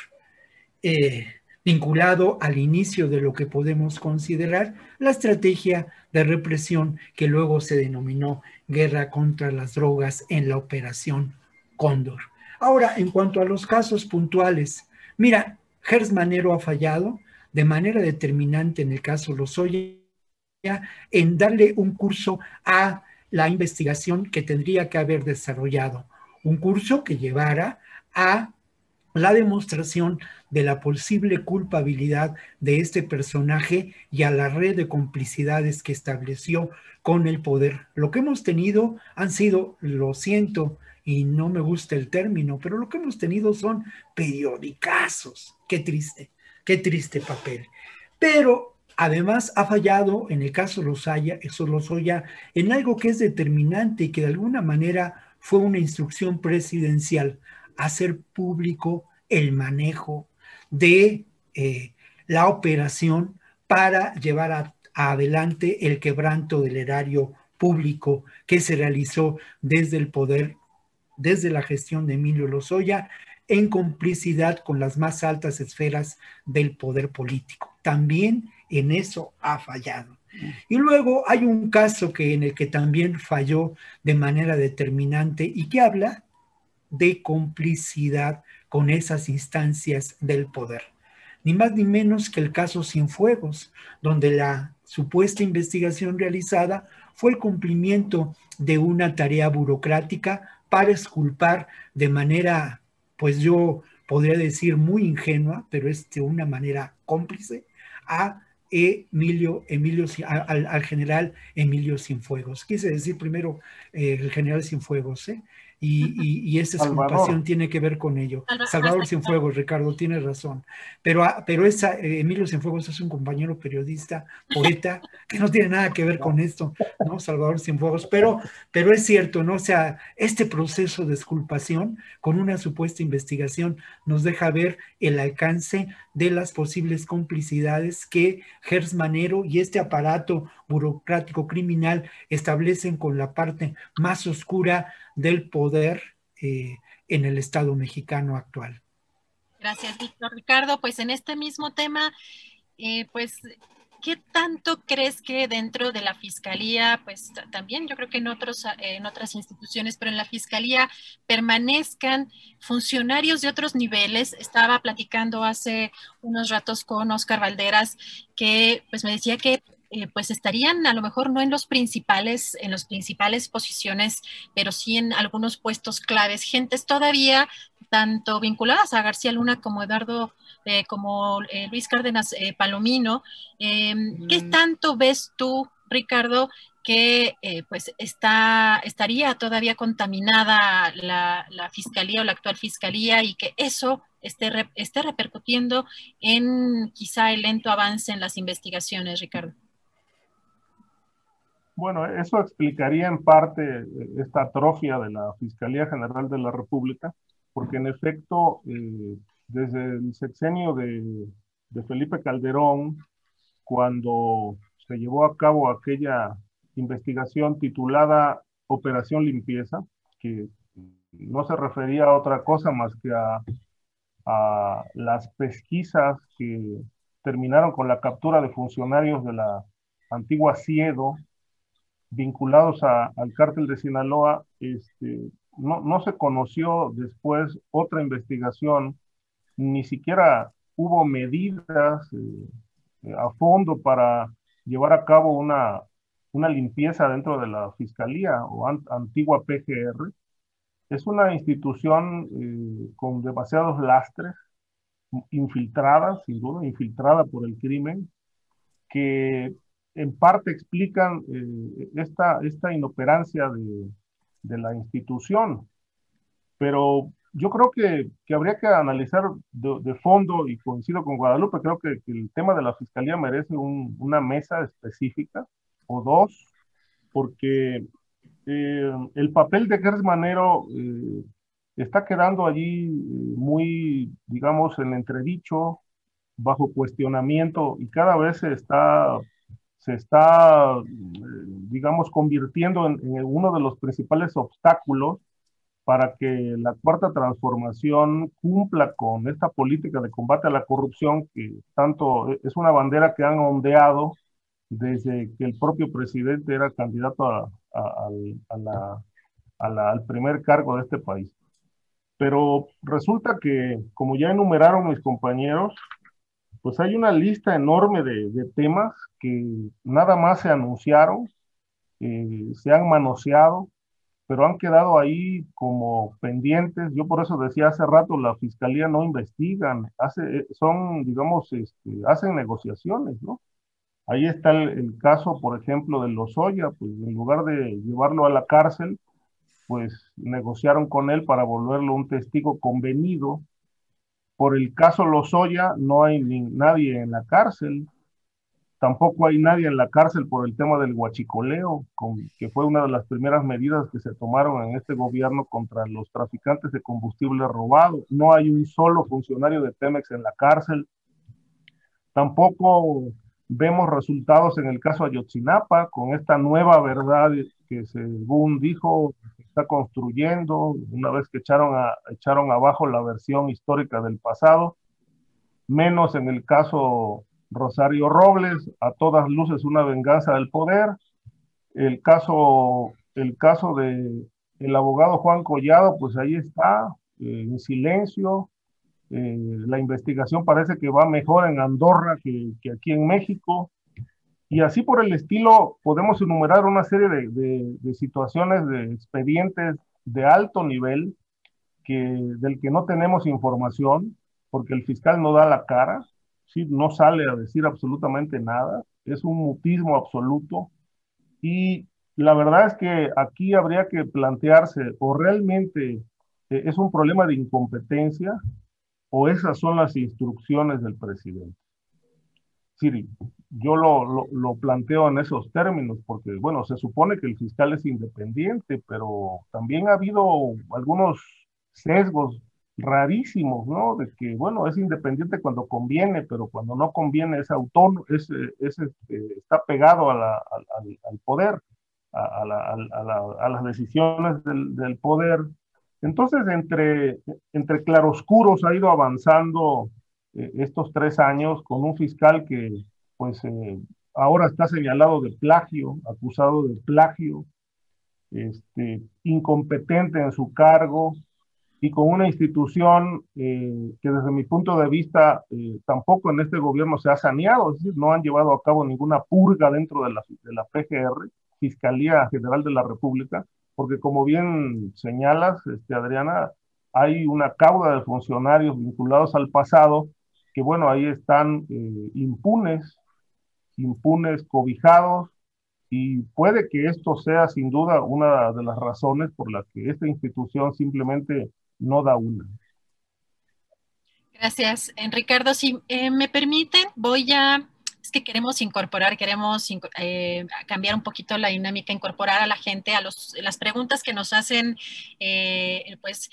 Eh, vinculado al inicio de lo que podemos considerar la estrategia de represión que luego se denominó guerra contra las drogas en la operación Cóndor. Ahora, en cuanto a los casos puntuales, mira, Gers Manero ha fallado de manera determinante en el caso Lozoya en darle un curso a la investigación que tendría que haber desarrollado, un curso que llevara a la demostración de la posible culpabilidad de este personaje y a la red de complicidades que estableció con el poder. Lo que hemos tenido han sido, lo siento, y no me gusta el término, pero lo que hemos tenido son periodicazos. Qué triste, qué triste papel. Pero además ha fallado en el caso Lozoya, Lozoya en algo que es determinante y que de alguna manera fue una instrucción presidencial hacer público el manejo de eh, la operación para llevar adelante el quebranto del erario público que se realizó desde el poder, desde la gestión de Emilio Lozoya, en complicidad con las más altas esferas del poder político. También en eso ha fallado. Y luego hay un caso que en el que también falló de manera determinante y que habla de complicidad con esas instancias del poder. Ni más ni menos que el caso Cienfuegos, donde la supuesta investigación realizada fue el cumplimiento de una tarea burocrática para esculpar de manera, pues yo podría decir muy ingenua, pero es de una manera cómplice, a Emilio, Emilio al, general Emilio Cienfuegos. Quise decir primero eh, el general Cienfuegos, ¿eh? Y, esa exculpación tiene que ver con ello. Salvador Cienfuegos, Ricardo, tiene razón. Pero, ah, pero esa, eh, Emilio Cienfuegos es un compañero periodista, poeta, que no tiene nada que ver con esto, ¿no? Salvador Cienfuegos, pero, pero es cierto, ¿no? O sea, este proceso de exculpación con una supuesta investigación nos deja ver el alcance de las posibles complicidades que Gers Manero y este aparato burocrático criminal establecen con la parte más oscura del poder eh, en el Estado mexicano actual. Gracias, Víctor. Ricardo, pues en este mismo tema, eh, pues, ¿qué tanto crees que dentro de la Fiscalía, pues también yo creo que en, otros, en otras instituciones, pero en la Fiscalía permanezcan funcionarios de otros niveles? Estaba platicando hace unos ratos con Oscar Valderas, que pues me decía que eh, pues estarían a lo mejor no en los principales, en los principales posiciones, pero sí en algunos puestos claves, gentes todavía tanto vinculadas a García Luna como Eduardo, eh, como Luis Cárdenas Palomino. Em, ¿Qué mm. tanto ves tú, Ricardo, que pues está, estaría todavía contaminada la, la, fiscalía o la actual fiscalía y que eso esté, esté repercutiendo en quizá el lento avance en las investigaciones, Ricardo. Bueno, eso explicaría en parte eh, esta atrofia de la Fiscalía General de la República, porque en efecto, eh, desde el sexenio de, Felipe Calderón, cuando se llevó a cabo aquella investigación titulada Operación Limpieza, que no se refería a otra cosa más que a a las pesquisas que terminaron con la captura de funcionarios de la antigua CIEDO vinculados al cártel de Sinaloa, este, no, se conoció después otra investigación, ni siquiera hubo medidas eh, a fondo para llevar a cabo una, una limpieza dentro de la Fiscalía o antigua PGR es una institución eh, con demasiados lastres, infiltrada, sin duda, infiltrada por el crimen, que en parte explican eh, esta, esta inoperancia de, de, la institución. Pero yo creo que, que habría que analizar de, de, fondo, y coincido con Guadalupe, creo que, que el tema de la fiscalía merece un, una mesa específica o dos, porque eh, el papel de Gers Manero eh, está quedando allí eh, muy, digamos, en entredicho, bajo cuestionamiento y cada vez se está, se está digamos, convirtiendo en, uno de los principales obstáculos para que la cuarta transformación cumpla con esta política de combate a la corrupción que tanto es una bandera que han ondeado desde que el propio presidente era candidato a, al primer cargo de este país. Pero resulta que, como ya enumeraron mis compañeros, pues hay una lista enorme de, temas que nada más se anunciaron, eh, se han manoseado, pero han quedado ahí como pendientes. Yo por eso decía hace rato, la fiscalía no investigan, hace, son, digamos, este, hacen negociaciones, ¿no? Ahí está el, caso, por ejemplo, de Lozoya, pues en lugar de llevarlo a la cárcel, pues negociaron con él para volverlo un testigo convenido. Por el caso Lozoya no hay nadie en la cárcel, tampoco hay nadie en la cárcel por el tema del huachicoleo, que fue una de las primeras medidas que se tomaron en este gobierno contra los traficantes de combustible robado. No hay un solo funcionario de Pemex en la cárcel. Tampoco Vemos resultados en el caso Ayotzinapa, con esta nueva verdad que según dijo, está construyendo, una vez que echaron, echaron abajo la versión histórica del pasado, menos en el caso Rosario Robles, a todas luces una venganza del poder, el caso, el caso de el abogado Juan Collado, pues ahí está, eh, en silencio, eh, la investigación parece que va mejor en Andorra que, aquí en México. Y así por el estilo podemos enumerar una serie de, situaciones, de expedientes de alto nivel que, del que no tenemos información porque el fiscal no da la cara, ¿sí? no sale a decir absolutamente nada, es un mutismo absoluto. Y la verdad es que aquí habría que plantearse o realmente eh, es un problema de incompetencia o esas son las instrucciones del presidente. Siri, yo lo, lo, planteo en esos términos porque, bueno, se supone que el fiscal es independiente, pero también ha habido algunos sesgos rarísimos, ¿no? De que, bueno, es independiente cuando conviene, pero cuando no conviene es autónomo, es, es, este, está pegado la, al, al, poder, a, a, a, las decisiones del, del poder entonces, entre, entre claroscuros ha ido avanzando eh, estos tres años con un fiscal que, pues, eh, ahora está señalado de plagio, acusado de plagio, este, incompetente en su cargo, y con una institución eh, que desde mi punto de vista eh, tampoco en este gobierno se ha saneado, es decir, no han llevado a cabo ninguna purga dentro de la, de la PGR, Fiscalía General de la República, porque como bien señalas, este, Adriana, hay una cauda de funcionarios vinculados al pasado que, bueno, ahí están eh, impunes, impunes, cobijados, y puede que esto sea sin duda una de las razones por las que esta institución simplemente no da una. Gracias, Ricardo. Si eh, me permiten, voy a, es que queremos incorporar, queremos eh, cambiar un poquito la dinámica, incorporar a la gente a los, las preguntas que nos hacen, eh, pues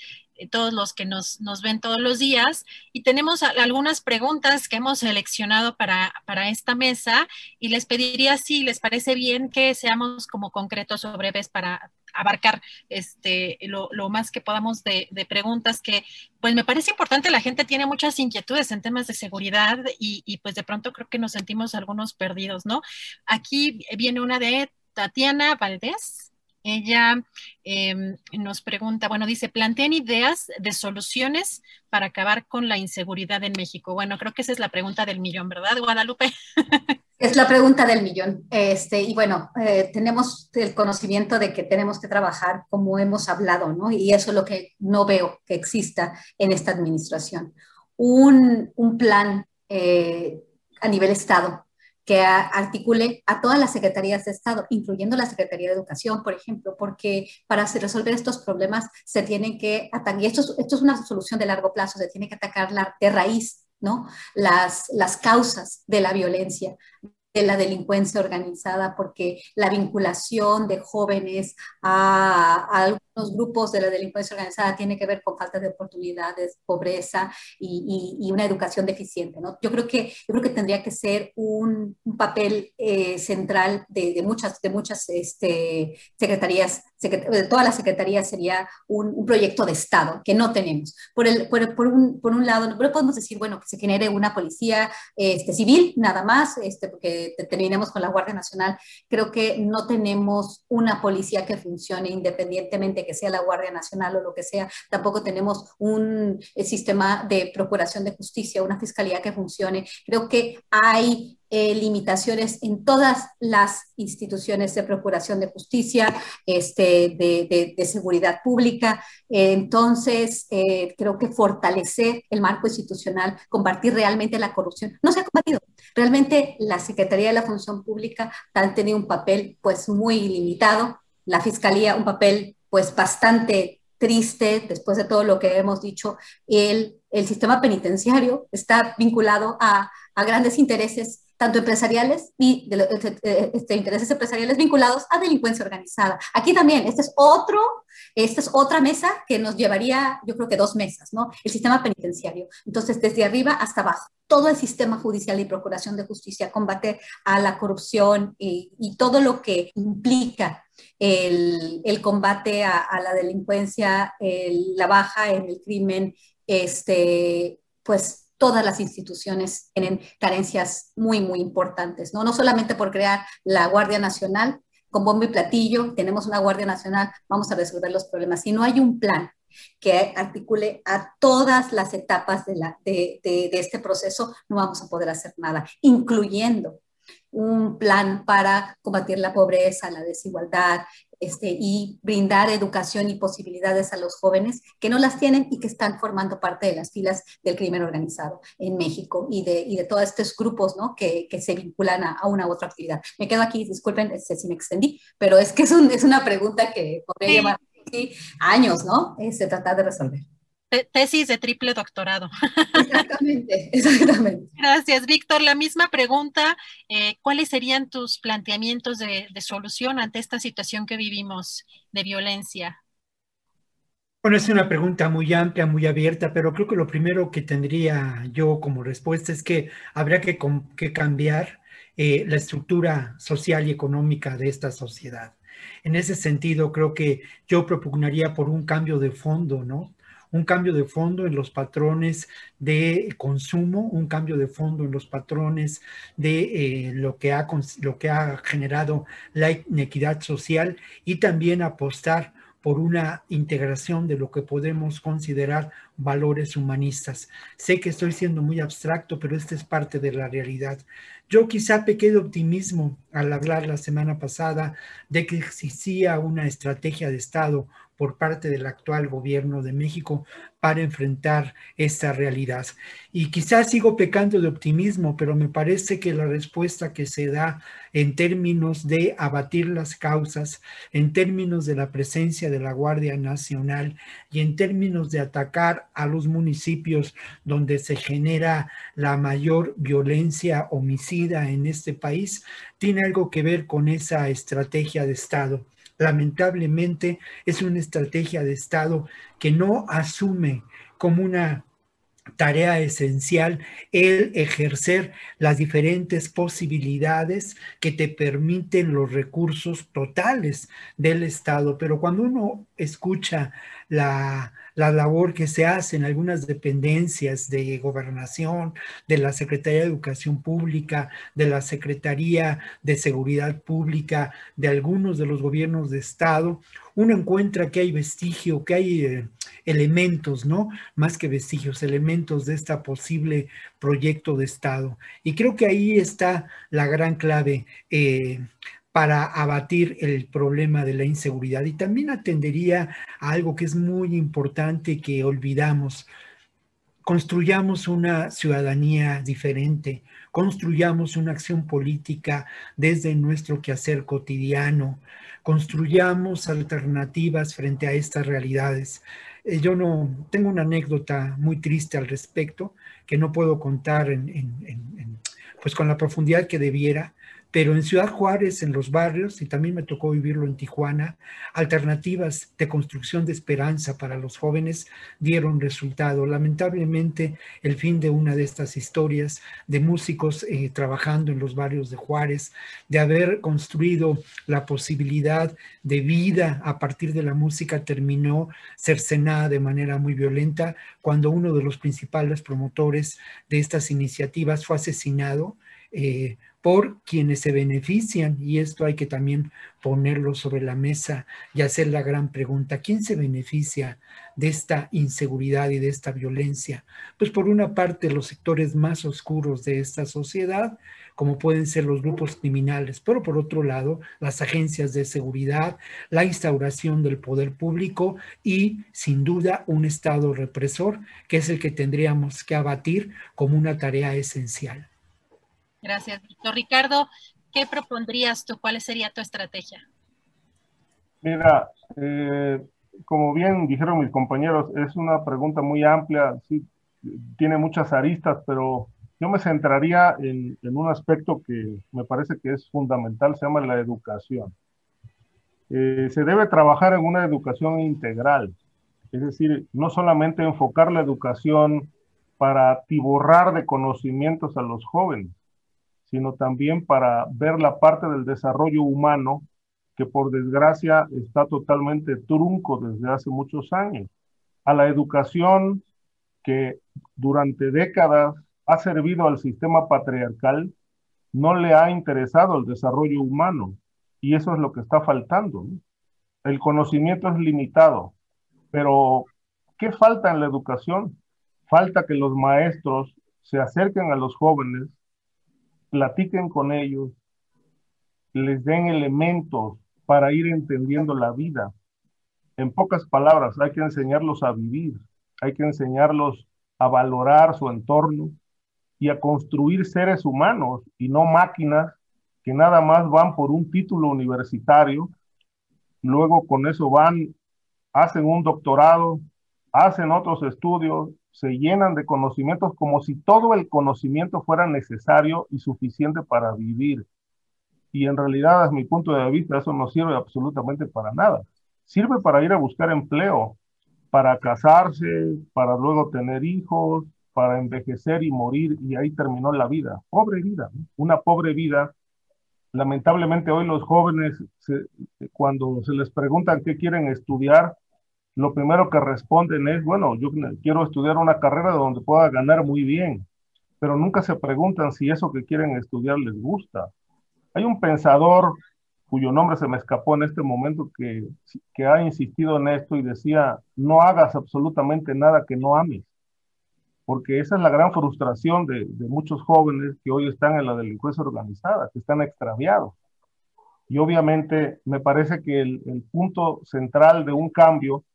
todos los que nos, nos, ven todos los días. Y tenemos algunas preguntas que hemos seleccionado para, para, esta mesa y les pediría si les parece bien que seamos como concretos o breves para, abarcar este, lo, más que podamos de, preguntas que, pues me parece importante, la gente tiene muchas inquietudes en temas de seguridad y, y pues de pronto creo que nos sentimos algunos perdidos, ¿no? Aquí viene una de Tatiana Valdés. Ella em, nos pregunta, bueno, dice, plantean ideas de soluciones para acabar con la inseguridad en México. Bueno, creo que esa es la pregunta del millón, ¿verdad, Guadalupe? (laughs) Es la pregunta del millón. Este, y bueno, eh, tenemos el conocimiento de que tenemos que trabajar como hemos hablado, ¿no? Y eso es lo que no veo que exista en esta administración. Un, un plan eh, a nivel Estado que articule a todas las secretarías de Estado, incluyendo la Secretaría de Educación, por ejemplo, porque para resolver estos problemas se tienen que atacar, y esto es, esto es una solución de largo plazo, se tiene que atacar la, de raíz, ¿no? Las, las causas de la violencia, de la delincuencia organizada, porque la vinculación de jóvenes a, a, los grupos de la delincuencia organizada tiene que ver con falta de oportunidades, pobreza y, y, una educación deficiente. ¿no? Yo, creo que, yo creo que tendría que ser un, un papel eh, central de, de, muchas, de muchas este, secretarías, de todas las secretarías sería un, un, proyecto de Estado que no tenemos. Por, el, por, por, un, por un lado, no podemos decir, bueno, que se genere una policía este, civil, nada más, este, porque terminemos con la Guardia Nacional. Creo que no tenemos una policía que funcione independientemente que sea la Guardia Nacional o lo que sea, tampoco tenemos un eh, sistema de procuración de justicia, una fiscalía que funcione. Creo que hay eh, limitaciones en todas las instituciones de procuración de justicia, este, de, seguridad pública. entonces, eh, creo que fortalecer el marco institucional, combatir realmente la corrupción, no se ha combatido. Realmente la Secretaría de la Función Pública ha tenido un papel pues muy limitado, la Fiscalía un papel pues bastante triste después de todo lo que hemos dicho. El, el sistema penitenciario está vinculado a, a grandes intereses tanto empresariales y de, este, intereses empresariales vinculados a delincuencia organizada. Aquí también, este es otro, esta es otra mesa que nos llevaría, yo creo que dos mesas, ¿no? El sistema penitenciario. Entonces, desde arriba hasta abajo, todo el sistema judicial y procuración de justicia, combate a la corrupción y, todo lo que implica el, combate a, la delincuencia, el, la baja en el crimen, este, pues todas las instituciones tienen carencias muy, muy importantes, ¿no? No solamente por crear la Guardia Nacional, con bombo y platillo, tenemos una Guardia Nacional, vamos a resolver los problemas. Si no hay un plan que articule a todas las etapas de, la, de, de, de este proceso, no vamos a poder hacer nada, incluyendo un plan para combatir la pobreza, la desigualdad, este, y brindar educación y posibilidades a los jóvenes que no las tienen y que están formando parte de las filas del crimen organizado en México y de, y de todos estos grupos ¿no? que, que se vinculan a, a, una u otra actividad. Me quedo aquí, disculpen este, si me extendí, pero es que es, un, es una pregunta que podría llevar sí, años, ¿no? Se trata de resolver tesis de triple doctorado. (laughs) Exactamente, exactamente. Gracias, Víctor. La misma pregunta, eh, ¿cuáles serían tus planteamientos de, de, solución ante esta situación que vivimos de violencia? Bueno, es una pregunta muy amplia, muy abierta, pero creo que lo primero que tendría yo como respuesta es que habría que, que cambiar eh, la estructura social y económica de esta sociedad. En ese sentido, creo que yo propugnaría por un cambio de fondo, ¿no? Un cambio de fondo en los patrones de consumo, un cambio de fondo en los patrones de eh, lo, que ha, lo que ha generado la inequidad social y también apostar por una integración de lo que podemos considerar valores humanistas. Sé que estoy siendo muy abstracto, pero esta es parte de la realidad. Yo quizá pequé de optimismo al hablar la semana pasada de que existía una estrategia de Estado por parte del actual gobierno de México para enfrentar esta realidad. Y quizás sigo pecando de optimismo, pero me parece que la respuesta que se da en términos de abatir las causas, en términos de la presencia de la Guardia Nacional y en términos de atacar a los municipios donde se genera la mayor violencia homicida en este país, tiene algo que ver con esa estrategia de Estado lamentablemente es una estrategia de Estado que no asume como una tarea esencial el ejercer las diferentes posibilidades que te permiten los recursos totales del Estado. Pero cuando uno escucha la, la labor que se hace en algunas dependencias de gobernación, de la Secretaría de Educación Pública, de la Secretaría de Seguridad Pública, de algunos de los gobiernos de Estado, uno encuentra que hay vestigio, que hay eh, elementos, ¿no? Más que vestigios, elementos de este posible proyecto de Estado. Y creo que ahí está la gran clave. Eh, para abatir el problema de la inseguridad. Y también atendería a algo que es muy importante que olvidamos. Construyamos una ciudadanía diferente, construyamos una acción política desde nuestro quehacer cotidiano, construyamos alternativas frente a estas realidades. Eh, yo no tengo una anécdota muy triste al respecto que no puedo contar pues con la profundidad que debiera, pero en Ciudad Juárez, en los barrios, y también me tocó vivirlo en Tijuana, alternativas de construcción de esperanza para los jóvenes dieron resultado. Lamentablemente, el fin de una de estas historias de músicos eh, trabajando en los barrios de Juárez, de haber construido la posibilidad de vida a partir de la música, terminó cercenada de manera muy violenta cuando uno de los principales promotores de estas iniciativas fue asesinado. Eh, por quienes se benefician, y esto hay que también ponerlo sobre la mesa y hacer la gran pregunta, ¿quién se beneficia de esta inseguridad y de esta violencia? Pues por una parte los sectores más oscuros de esta sociedad, como pueden ser los grupos criminales, pero por otro lado las agencias de seguridad, la instauración del poder público y sin duda un Estado represor, que es el que tendríamos que abatir como una tarea esencial. Gracias, Víctor. Ricardo, ¿qué propondrías tú? ¿Cuál sería tu estrategia? Mira, eh, como bien dijeron mis compañeros, es una pregunta muy amplia, tiene muchas aristas, pero yo me centraría en, un aspecto que me parece que es fundamental, se llama la educación. Eh, se debe trabajar en una educación integral, es decir, no solamente enfocar la educación para tiborrar de conocimientos a los jóvenes, sino también para ver la parte del desarrollo humano que por desgracia está totalmente trunco desde hace muchos años. A la educación que durante décadas ha servido al sistema patriarcal, no le ha interesado el desarrollo humano y eso es lo que está faltando. El conocimiento es limitado, pero ¿qué falta en la educación? Falta que los maestros se acerquen a los jóvenes platiquen con ellos, les den elementos para ir entendiendo la vida. En pocas palabras, hay que enseñarlos a vivir, hay que enseñarlos a valorar su entorno y a construir seres humanos y no máquinas que nada más van por un título universitario, luego con eso van, hacen un doctorado, hacen otros estudios se llenan de conocimientos como si todo el conocimiento fuera necesario y suficiente para vivir. Y en realidad, desde mi punto de vista, eso no sirve absolutamente para nada. Sirve para ir a buscar empleo, para casarse, para luego tener hijos, para envejecer y morir, y ahí terminó la vida. Pobre vida, una pobre vida. Lamentablemente hoy los jóvenes, cuando se les preguntan qué quieren estudiar, lo primero que responden es, bueno, yo quiero estudiar una carrera donde pueda ganar muy bien, pero nunca se preguntan si eso que quieren estudiar les gusta. Hay un pensador cuyo nombre se me escapó en este momento, que, que ha insistido en esto y decía, no hagas absolutamente nada que no ames, porque esa es la gran frustración de, muchos jóvenes que hoy están en la delincuencia organizada, que están extraviados. Y obviamente me parece que el punto central de un cambio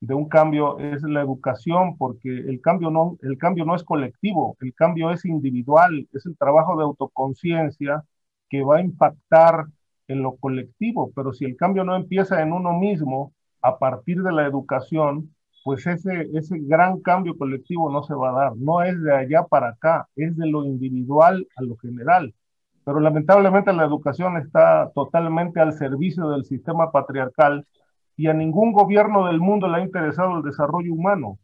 de un cambio es la educación, porque el cambio, no, el cambio no es colectivo, el cambio es individual, es el trabajo de autoconciencia que va a impactar en lo colectivo, pero si el cambio no empieza en uno mismo a partir de la educación, pues ese, ese gran cambio colectivo no se va a dar, no es de allá para acá, es de lo individual a lo general. Pero lamentablemente la educación está totalmente al servicio del sistema patriarcal y a ningún gobierno del mundo le ha interesado el desarrollo humano.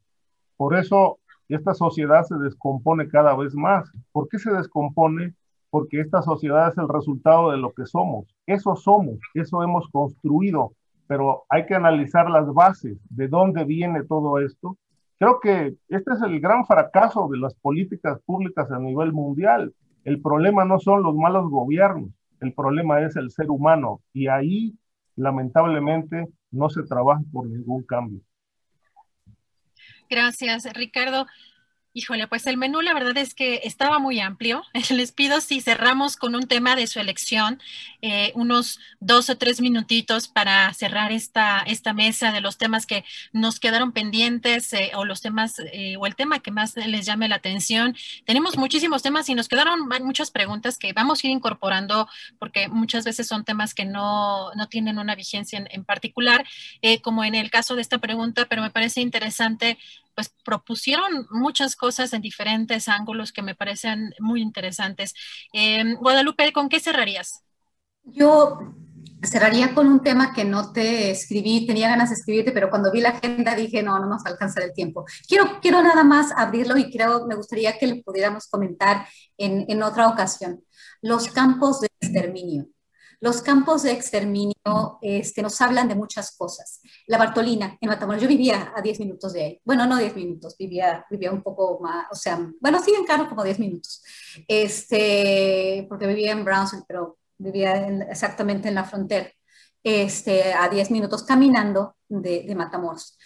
Por eso esta sociedad se descompone cada vez más. ¿Por qué se descompone? Porque esta sociedad es el resultado de lo que somos. Eso somos, eso hemos construido, pero hay que analizar las bases, de dónde viene todo esto. Creo que este es el gran fracaso de las políticas públicas a nivel mundial. El problema no son los malos gobiernos, el problema es el ser humano y ahí lamentablemente no se trabaja por ningún cambio. Gracias, Ricardo. Híjole, pues el menú la verdad es que estaba muy amplio. (laughs) Les pido si cerramos con un tema de su elección, eh, unos dos o tres minutitos para cerrar esta, esta mesa de los temas que nos quedaron pendientes eh, o los temas eh, o el tema que más les llame la atención. Tenemos muchísimos temas y nos quedaron muchas preguntas que vamos a ir incorporando porque muchas veces son temas que no, no tienen una vigencia en, en particular, como en el caso de esta pregunta, pero me parece interesante pues propusieron muchas cosas en diferentes ángulos que me parecen muy interesantes. Em, Guadalupe, ¿con qué cerrarías? Yo cerraría con un tema que no te escribí, tenía ganas de escribirte, pero cuando vi la agenda dije, no, no nos alcanza el tiempo. Quiero, quiero nada más abrirlo y creo, me gustaría que lo pudiéramos comentar en, en otra ocasión. Los campos de exterminio. Los campos de exterminio este, nos hablan de muchas cosas. La Bartolina, en Matamoros, yo vivía a 10 minutos de ahí. Bueno, no 10 minutos, vivía, vivía un poco más, o sea, bueno, sí en carro como 10 minutos, este, porque vivía en Brownsville, pero vivía exactamente en la frontera, este, a 10 minutos caminando de, de Matamoros.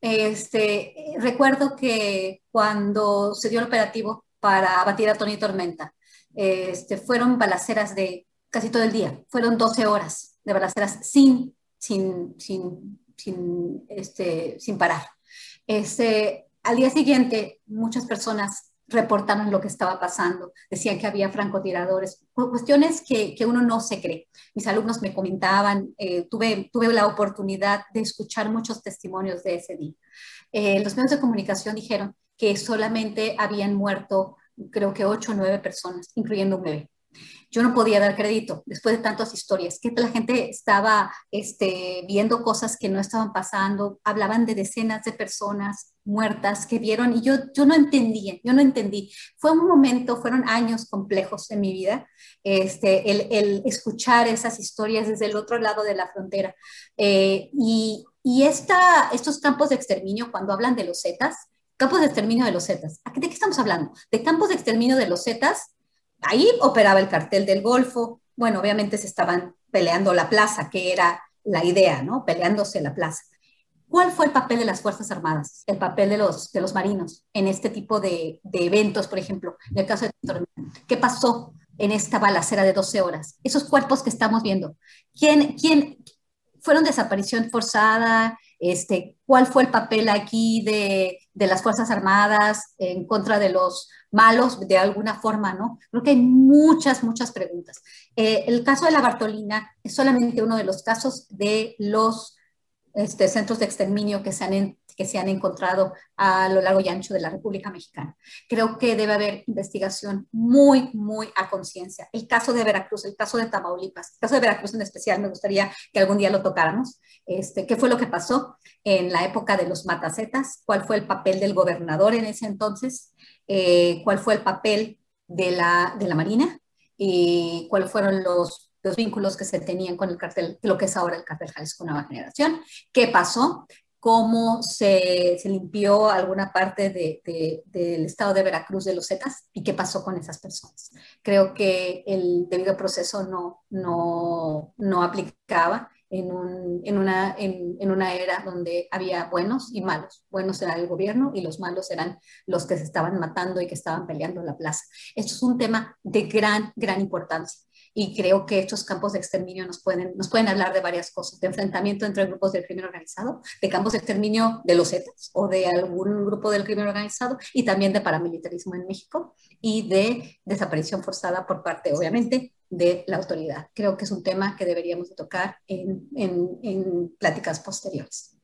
Este, recuerdo que cuando se dio el operativo para abatir a Tony Tormenta, este, fueron balaceras de casi todo el día. Fueron 12 horas de balaceras sin, sin, sin, sin, este, sin parar. Este, al día siguiente, muchas personas reportaron lo que estaba pasando, decían que había francotiradores, cuestiones que, que uno no se cree. Mis alumnos me comentaban, eh, tuve, tuve la oportunidad de escuchar muchos testimonios de ese día. Eh, los medios de comunicación dijeron que solamente habían muerto, creo que ocho o nueve personas, incluyendo un bebé yo no podía dar crédito después de tantas historias, que la gente estaba este, viendo cosas que no estaban pasando, hablaban de decenas de personas muertas que vieron y yo, yo no entendía, yo no entendí. Fue un momento, fueron años complejos en mi vida, este, el, el escuchar esas historias desde el otro lado de la frontera. Eh, y y esta, estos campos de exterminio, cuando hablan de los Zetas, campos de exterminio de los Zetas, ¿de qué estamos hablando? De campos de exterminio de los Zetas Ahí operaba el cartel del Golfo. Bueno, obviamente se estaban peleando la plaza, que era la idea, ¿no? Peleándose la plaza. ¿Cuál fue el papel de las Fuerzas Armadas, el papel de los, de los marinos en este tipo de, de eventos, por ejemplo, en el caso de ¿Qué pasó en esta balacera de 12 horas? Esos cuerpos que estamos viendo, ¿quién, quién fueron desaparición forzada? Este, ¿Cuál fue el papel aquí de, de las Fuerzas Armadas en contra de los malos de alguna forma, ¿no? Creo que hay muchas, muchas preguntas. Eh, el caso de la Bartolina es solamente uno de los casos de los este, centros de exterminio que se, han, que se han encontrado a lo largo y ancho de la República Mexicana. Creo que debe haber investigación muy, muy a conciencia. El caso de Veracruz, el caso de Tamaulipas, el caso de Veracruz en especial, me gustaría que algún día lo tocáramos. Este, ¿Qué fue lo que pasó en la época de los matacetas? ¿Cuál fue el papel del gobernador en ese entonces? Eh, cuál fue el papel de la, de la Marina y cuáles fueron los, los, vínculos que se tenían con el cartel, lo que es ahora el cartel Jalisco Nueva Generación, qué pasó cómo se, se limpió alguna parte de, del estado de Veracruz de los Zetas y qué pasó con esas personas. Creo que el debido proceso no, no, no aplicaba en, un, en, una, en, en, una era donde había buenos y malos. Buenos era el gobierno y los malos eran los que se estaban matando y que estaban peleando en la plaza. Esto es un tema de gran, gran importancia y creo que estos campos de exterminio nos pueden, nos pueden hablar de varias cosas, de enfrentamiento entre grupos del crimen organizado, de campos de exterminio de los Zetas o de algún grupo del crimen organizado y también de paramilitarismo en México y de desaparición forzada por parte, obviamente, de la autoridad. Creo que es un tema que deberíamos tocar en, en, en pláticas posteriores.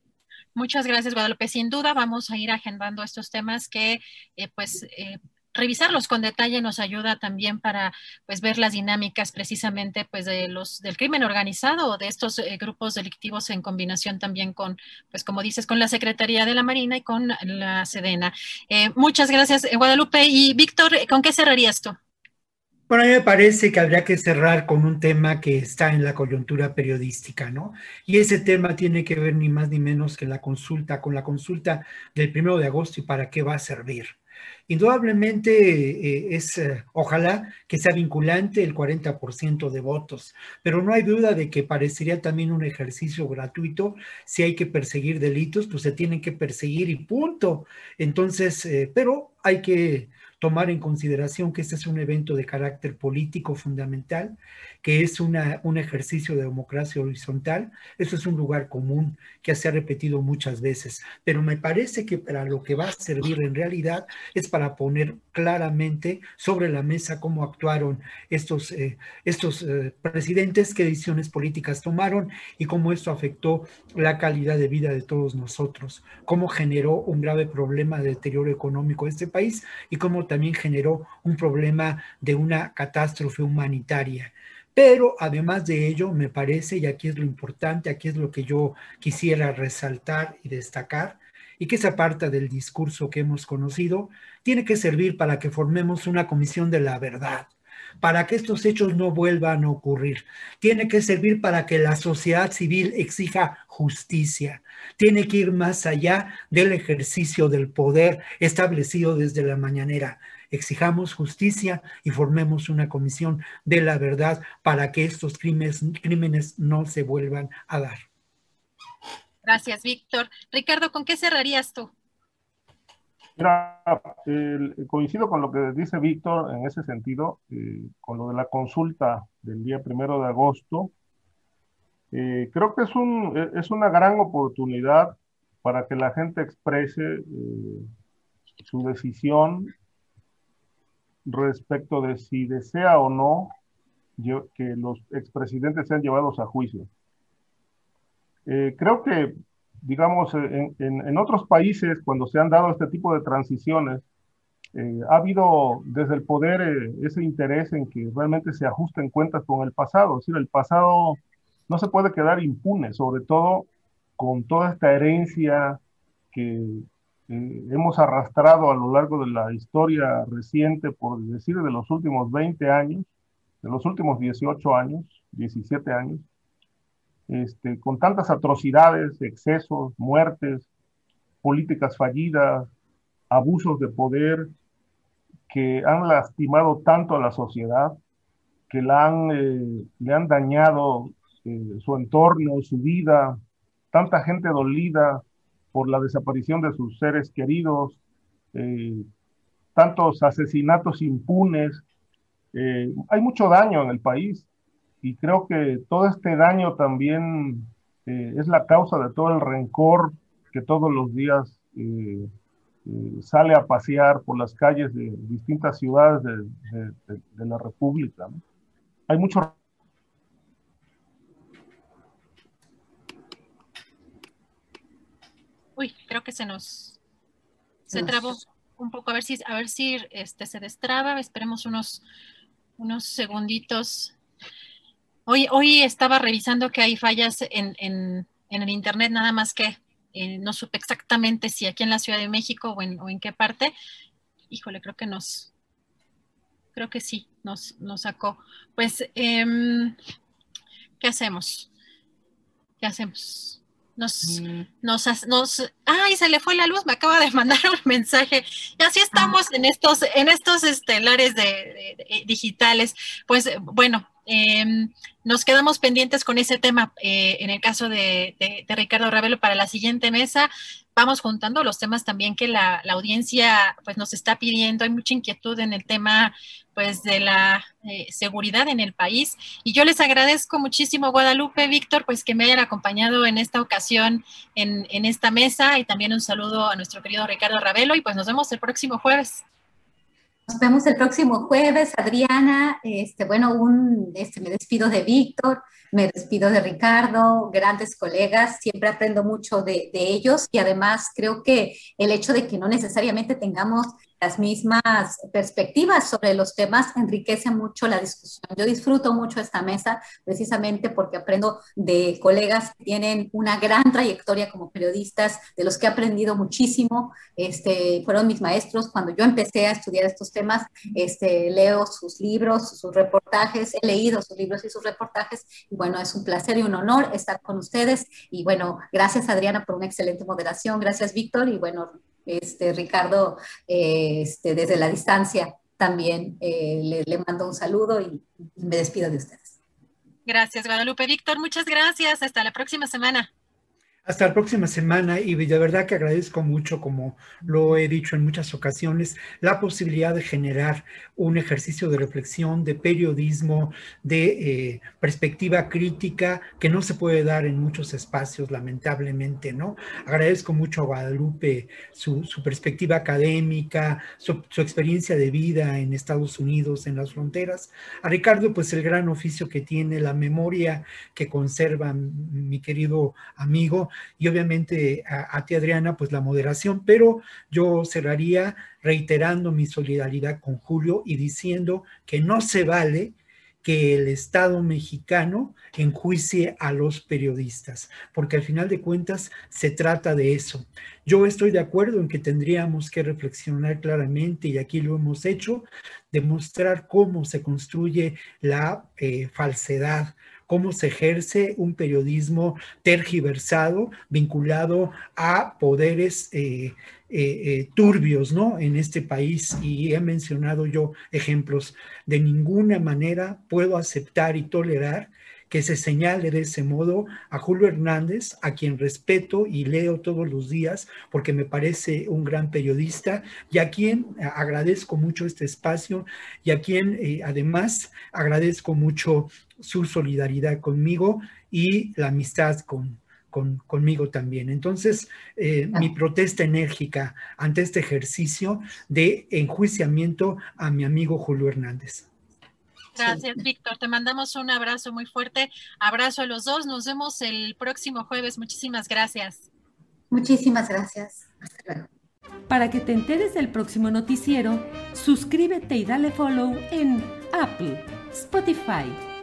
Muchas gracias, Guadalupe. Sin duda vamos a ir agendando estos temas que, eh, pues, eh, revisarlos con detalle nos ayuda también para pues ver las dinámicas precisamente pues de los del crimen organizado o de estos eh, grupos delictivos en combinación también con pues como dices con la Secretaría de la Marina y con la Sedena. Eh, muchas gracias eh, Guadalupe y Víctor, ¿con qué cerrarías tú? Bueno, a mí me parece que habría que cerrar con un tema que está en la coyuntura periodística, ¿no? Y ese tema tiene que ver ni más ni menos que la consulta, con la consulta del primero de agosto y para qué va a servir. Indudablemente eh, es, eh, ojalá que sea vinculante el 40% de votos, pero no hay duda de que parecería también un ejercicio gratuito. Si hay que perseguir delitos, pues se tienen que perseguir y punto. Entonces, eh, pero hay que tomar en consideración que este es un evento de carácter político fundamental, que es una, un ejercicio de democracia horizontal. Eso es un lugar común que se ha repetido muchas veces, pero me parece que para lo que va a servir en realidad es para poner claramente sobre la mesa cómo actuaron estos, eh, estos eh, presidentes, qué decisiones políticas tomaron y cómo esto afectó la calidad de vida de todos nosotros, cómo generó un grave problema de deterioro económico de este país y cómo también generó un problema de una catástrofe humanitaria. Pero además de ello, me parece, y aquí es lo importante, aquí es lo que yo quisiera resaltar y destacar, y que se aparta del discurso que hemos conocido, tiene que servir para que formemos una comisión de la verdad, para que estos hechos no vuelvan a ocurrir. Tiene que servir para que la sociedad civil exija justicia. Tiene que ir más allá del ejercicio del poder establecido desde la mañanera. Exijamos justicia y formemos una comisión de la verdad para que estos crímenes, crímenes no se vuelvan a dar. Gracias, Víctor. Ricardo, ¿con qué cerrarías tú? Mira, coincido con lo que dice Víctor en ese sentido, eh, con lo de la consulta del día primero de agosto. Eh, creo que es, un, es una gran oportunidad para que la gente exprese eh, su decisión respecto de si desea o no que los expresidentes sean llevados a juicio. creo que digamos, en, en, otros países, cuando se han dado este tipo de transiciones, eh, ha habido desde el poder eh, ese interés en que realmente se ajusten cuentas con el pasado. Es decir, el pasado no se puede quedar impune, sobre todo con toda esta herencia que eh, hemos arrastrado a lo largo de la historia reciente, por decir, de los últimos 20 años, de los últimos 18 años, 17 años, este, con tantas atrocidades, excesos, muertes, políticas fallidas, abusos de poder que han lastimado tanto a la sociedad, que la eh, le han dañado eh, su entorno, su vida, tanta gente dolida por la desaparición de sus seres queridos, eh, tantos asesinatos impunes. hay mucho daño en el país y creo que todo este daño también eh, es la causa de todo el rencor que todos los días eh, eh, sale a pasear por las calles de distintas ciudades de, de, la República. Hay mucho... Uy, creo que se nos... Se trabó un poco, a ver si, a ver si este, se destraba, esperemos unos, unos segunditos. Hoy, hoy estaba revisando que hay fallas en, el Internet, nada más que eh, no supe exactamente si aquí en la Ciudad de México o en, qué parte. Híjole, creo que nos, creo que sí, nos, nos sacó. Pues, em, ¿qué hacemos? ¿Qué hacemos? Nos, mm. nos, nos, ay, se le fue la luz, me acaba de mandar un mensaje. Y así estamos en estos, en estos estelares de, digitales. Pues bueno, em, nos quedamos pendientes con ese tema eh, en el caso de, Ricardo Ravelo para la siguiente mesa. Vamos juntando los temas también que la, audiencia pues nos está pidiendo. Hay mucha inquietud en el tema pues de la eh, seguridad en el país. Y yo les agradezco muchísimo, Guadalupe, Víctor, pues que me hayan acompañado en esta ocasión en, en esta mesa y también un saludo a nuestro querido Ricardo Ravelo y pues nos vemos el próximo jueves. Nos vemos el próximo jueves, Adriana. Este, bueno, un, este, me despido de Víctor, me despido de Ricardo, grandes colegas, siempre aprendo mucho de, de ellos y además creo que el hecho de que no necesariamente tengamos las mismas perspectivas sobre los temas enriquece mucho la discusión. Yo disfruto mucho esta mesa precisamente porque aprendo de colegas que tienen una gran trayectoria como periodistas, de los que he aprendido muchísimo. Este, fueron mis maestros cuando yo empecé a estudiar estos temas. Este, leo sus libros, sus reportajes, he leído sus libros y sus reportajes. Y bueno, es un placer y un honor estar con ustedes. Y bueno, gracias Adriana por una excelente moderación. Gracias Víctor. Y bueno, este, Ricardo, eh, este, desde la distancia también eh, le, mando un saludo y me despido de ustedes. Gracias, Guadalupe. Víctor, muchas gracias. Hasta la próxima semana. Hasta la próxima semana y de verdad que agradezco mucho, como lo he dicho en muchas ocasiones, la posibilidad de generar un ejercicio de reflexión, de periodismo, de eh, perspectiva crítica que no se puede dar en muchos espacios, lamentablemente, ¿no? Agradezco mucho a Guadalupe su, perspectiva académica, su, su, experiencia de vida en Estados Unidos, en las fronteras. A Ricardo, pues el gran oficio que tiene, la memoria que conserva mi querido amigo y obviamente a, ti Adriana, pues la moderación, pero yo cerraría reiterando mi solidaridad con Julio y diciendo que no se vale que el Estado mexicano enjuicie a los periodistas, porque al final de cuentas se trata de eso. Yo estoy de acuerdo en que tendríamos que reflexionar claramente, y aquí lo hemos hecho, demostrar cómo se construye la eh, falsedad, cómo se ejerce un periodismo tergiversado vinculado a poderes eh, eh, eh, turbios ¿no? en este país y he mencionado yo ejemplos. De ninguna manera puedo aceptar y tolerar que se señale de ese modo a Julio Hernández, a quien respeto y leo todos los días porque me parece un gran periodista y a quien agradezco mucho este espacio y a quien además agradezco mucho su solidaridad conmigo y la amistad con, conmigo también. Entonces, eh, mi protesta enérgica ante este ejercicio de enjuiciamiento a mi amigo Julio Hernández. Gracias, Víctor. Te mandamos un abrazo muy fuerte. Abrazo a los dos. Nos vemos el próximo jueves. Muchísimas gracias. Muchísimas gracias. Hasta luego. Para que te enteres del próximo noticiero, suscríbete y dale follow en Apple, Spotify,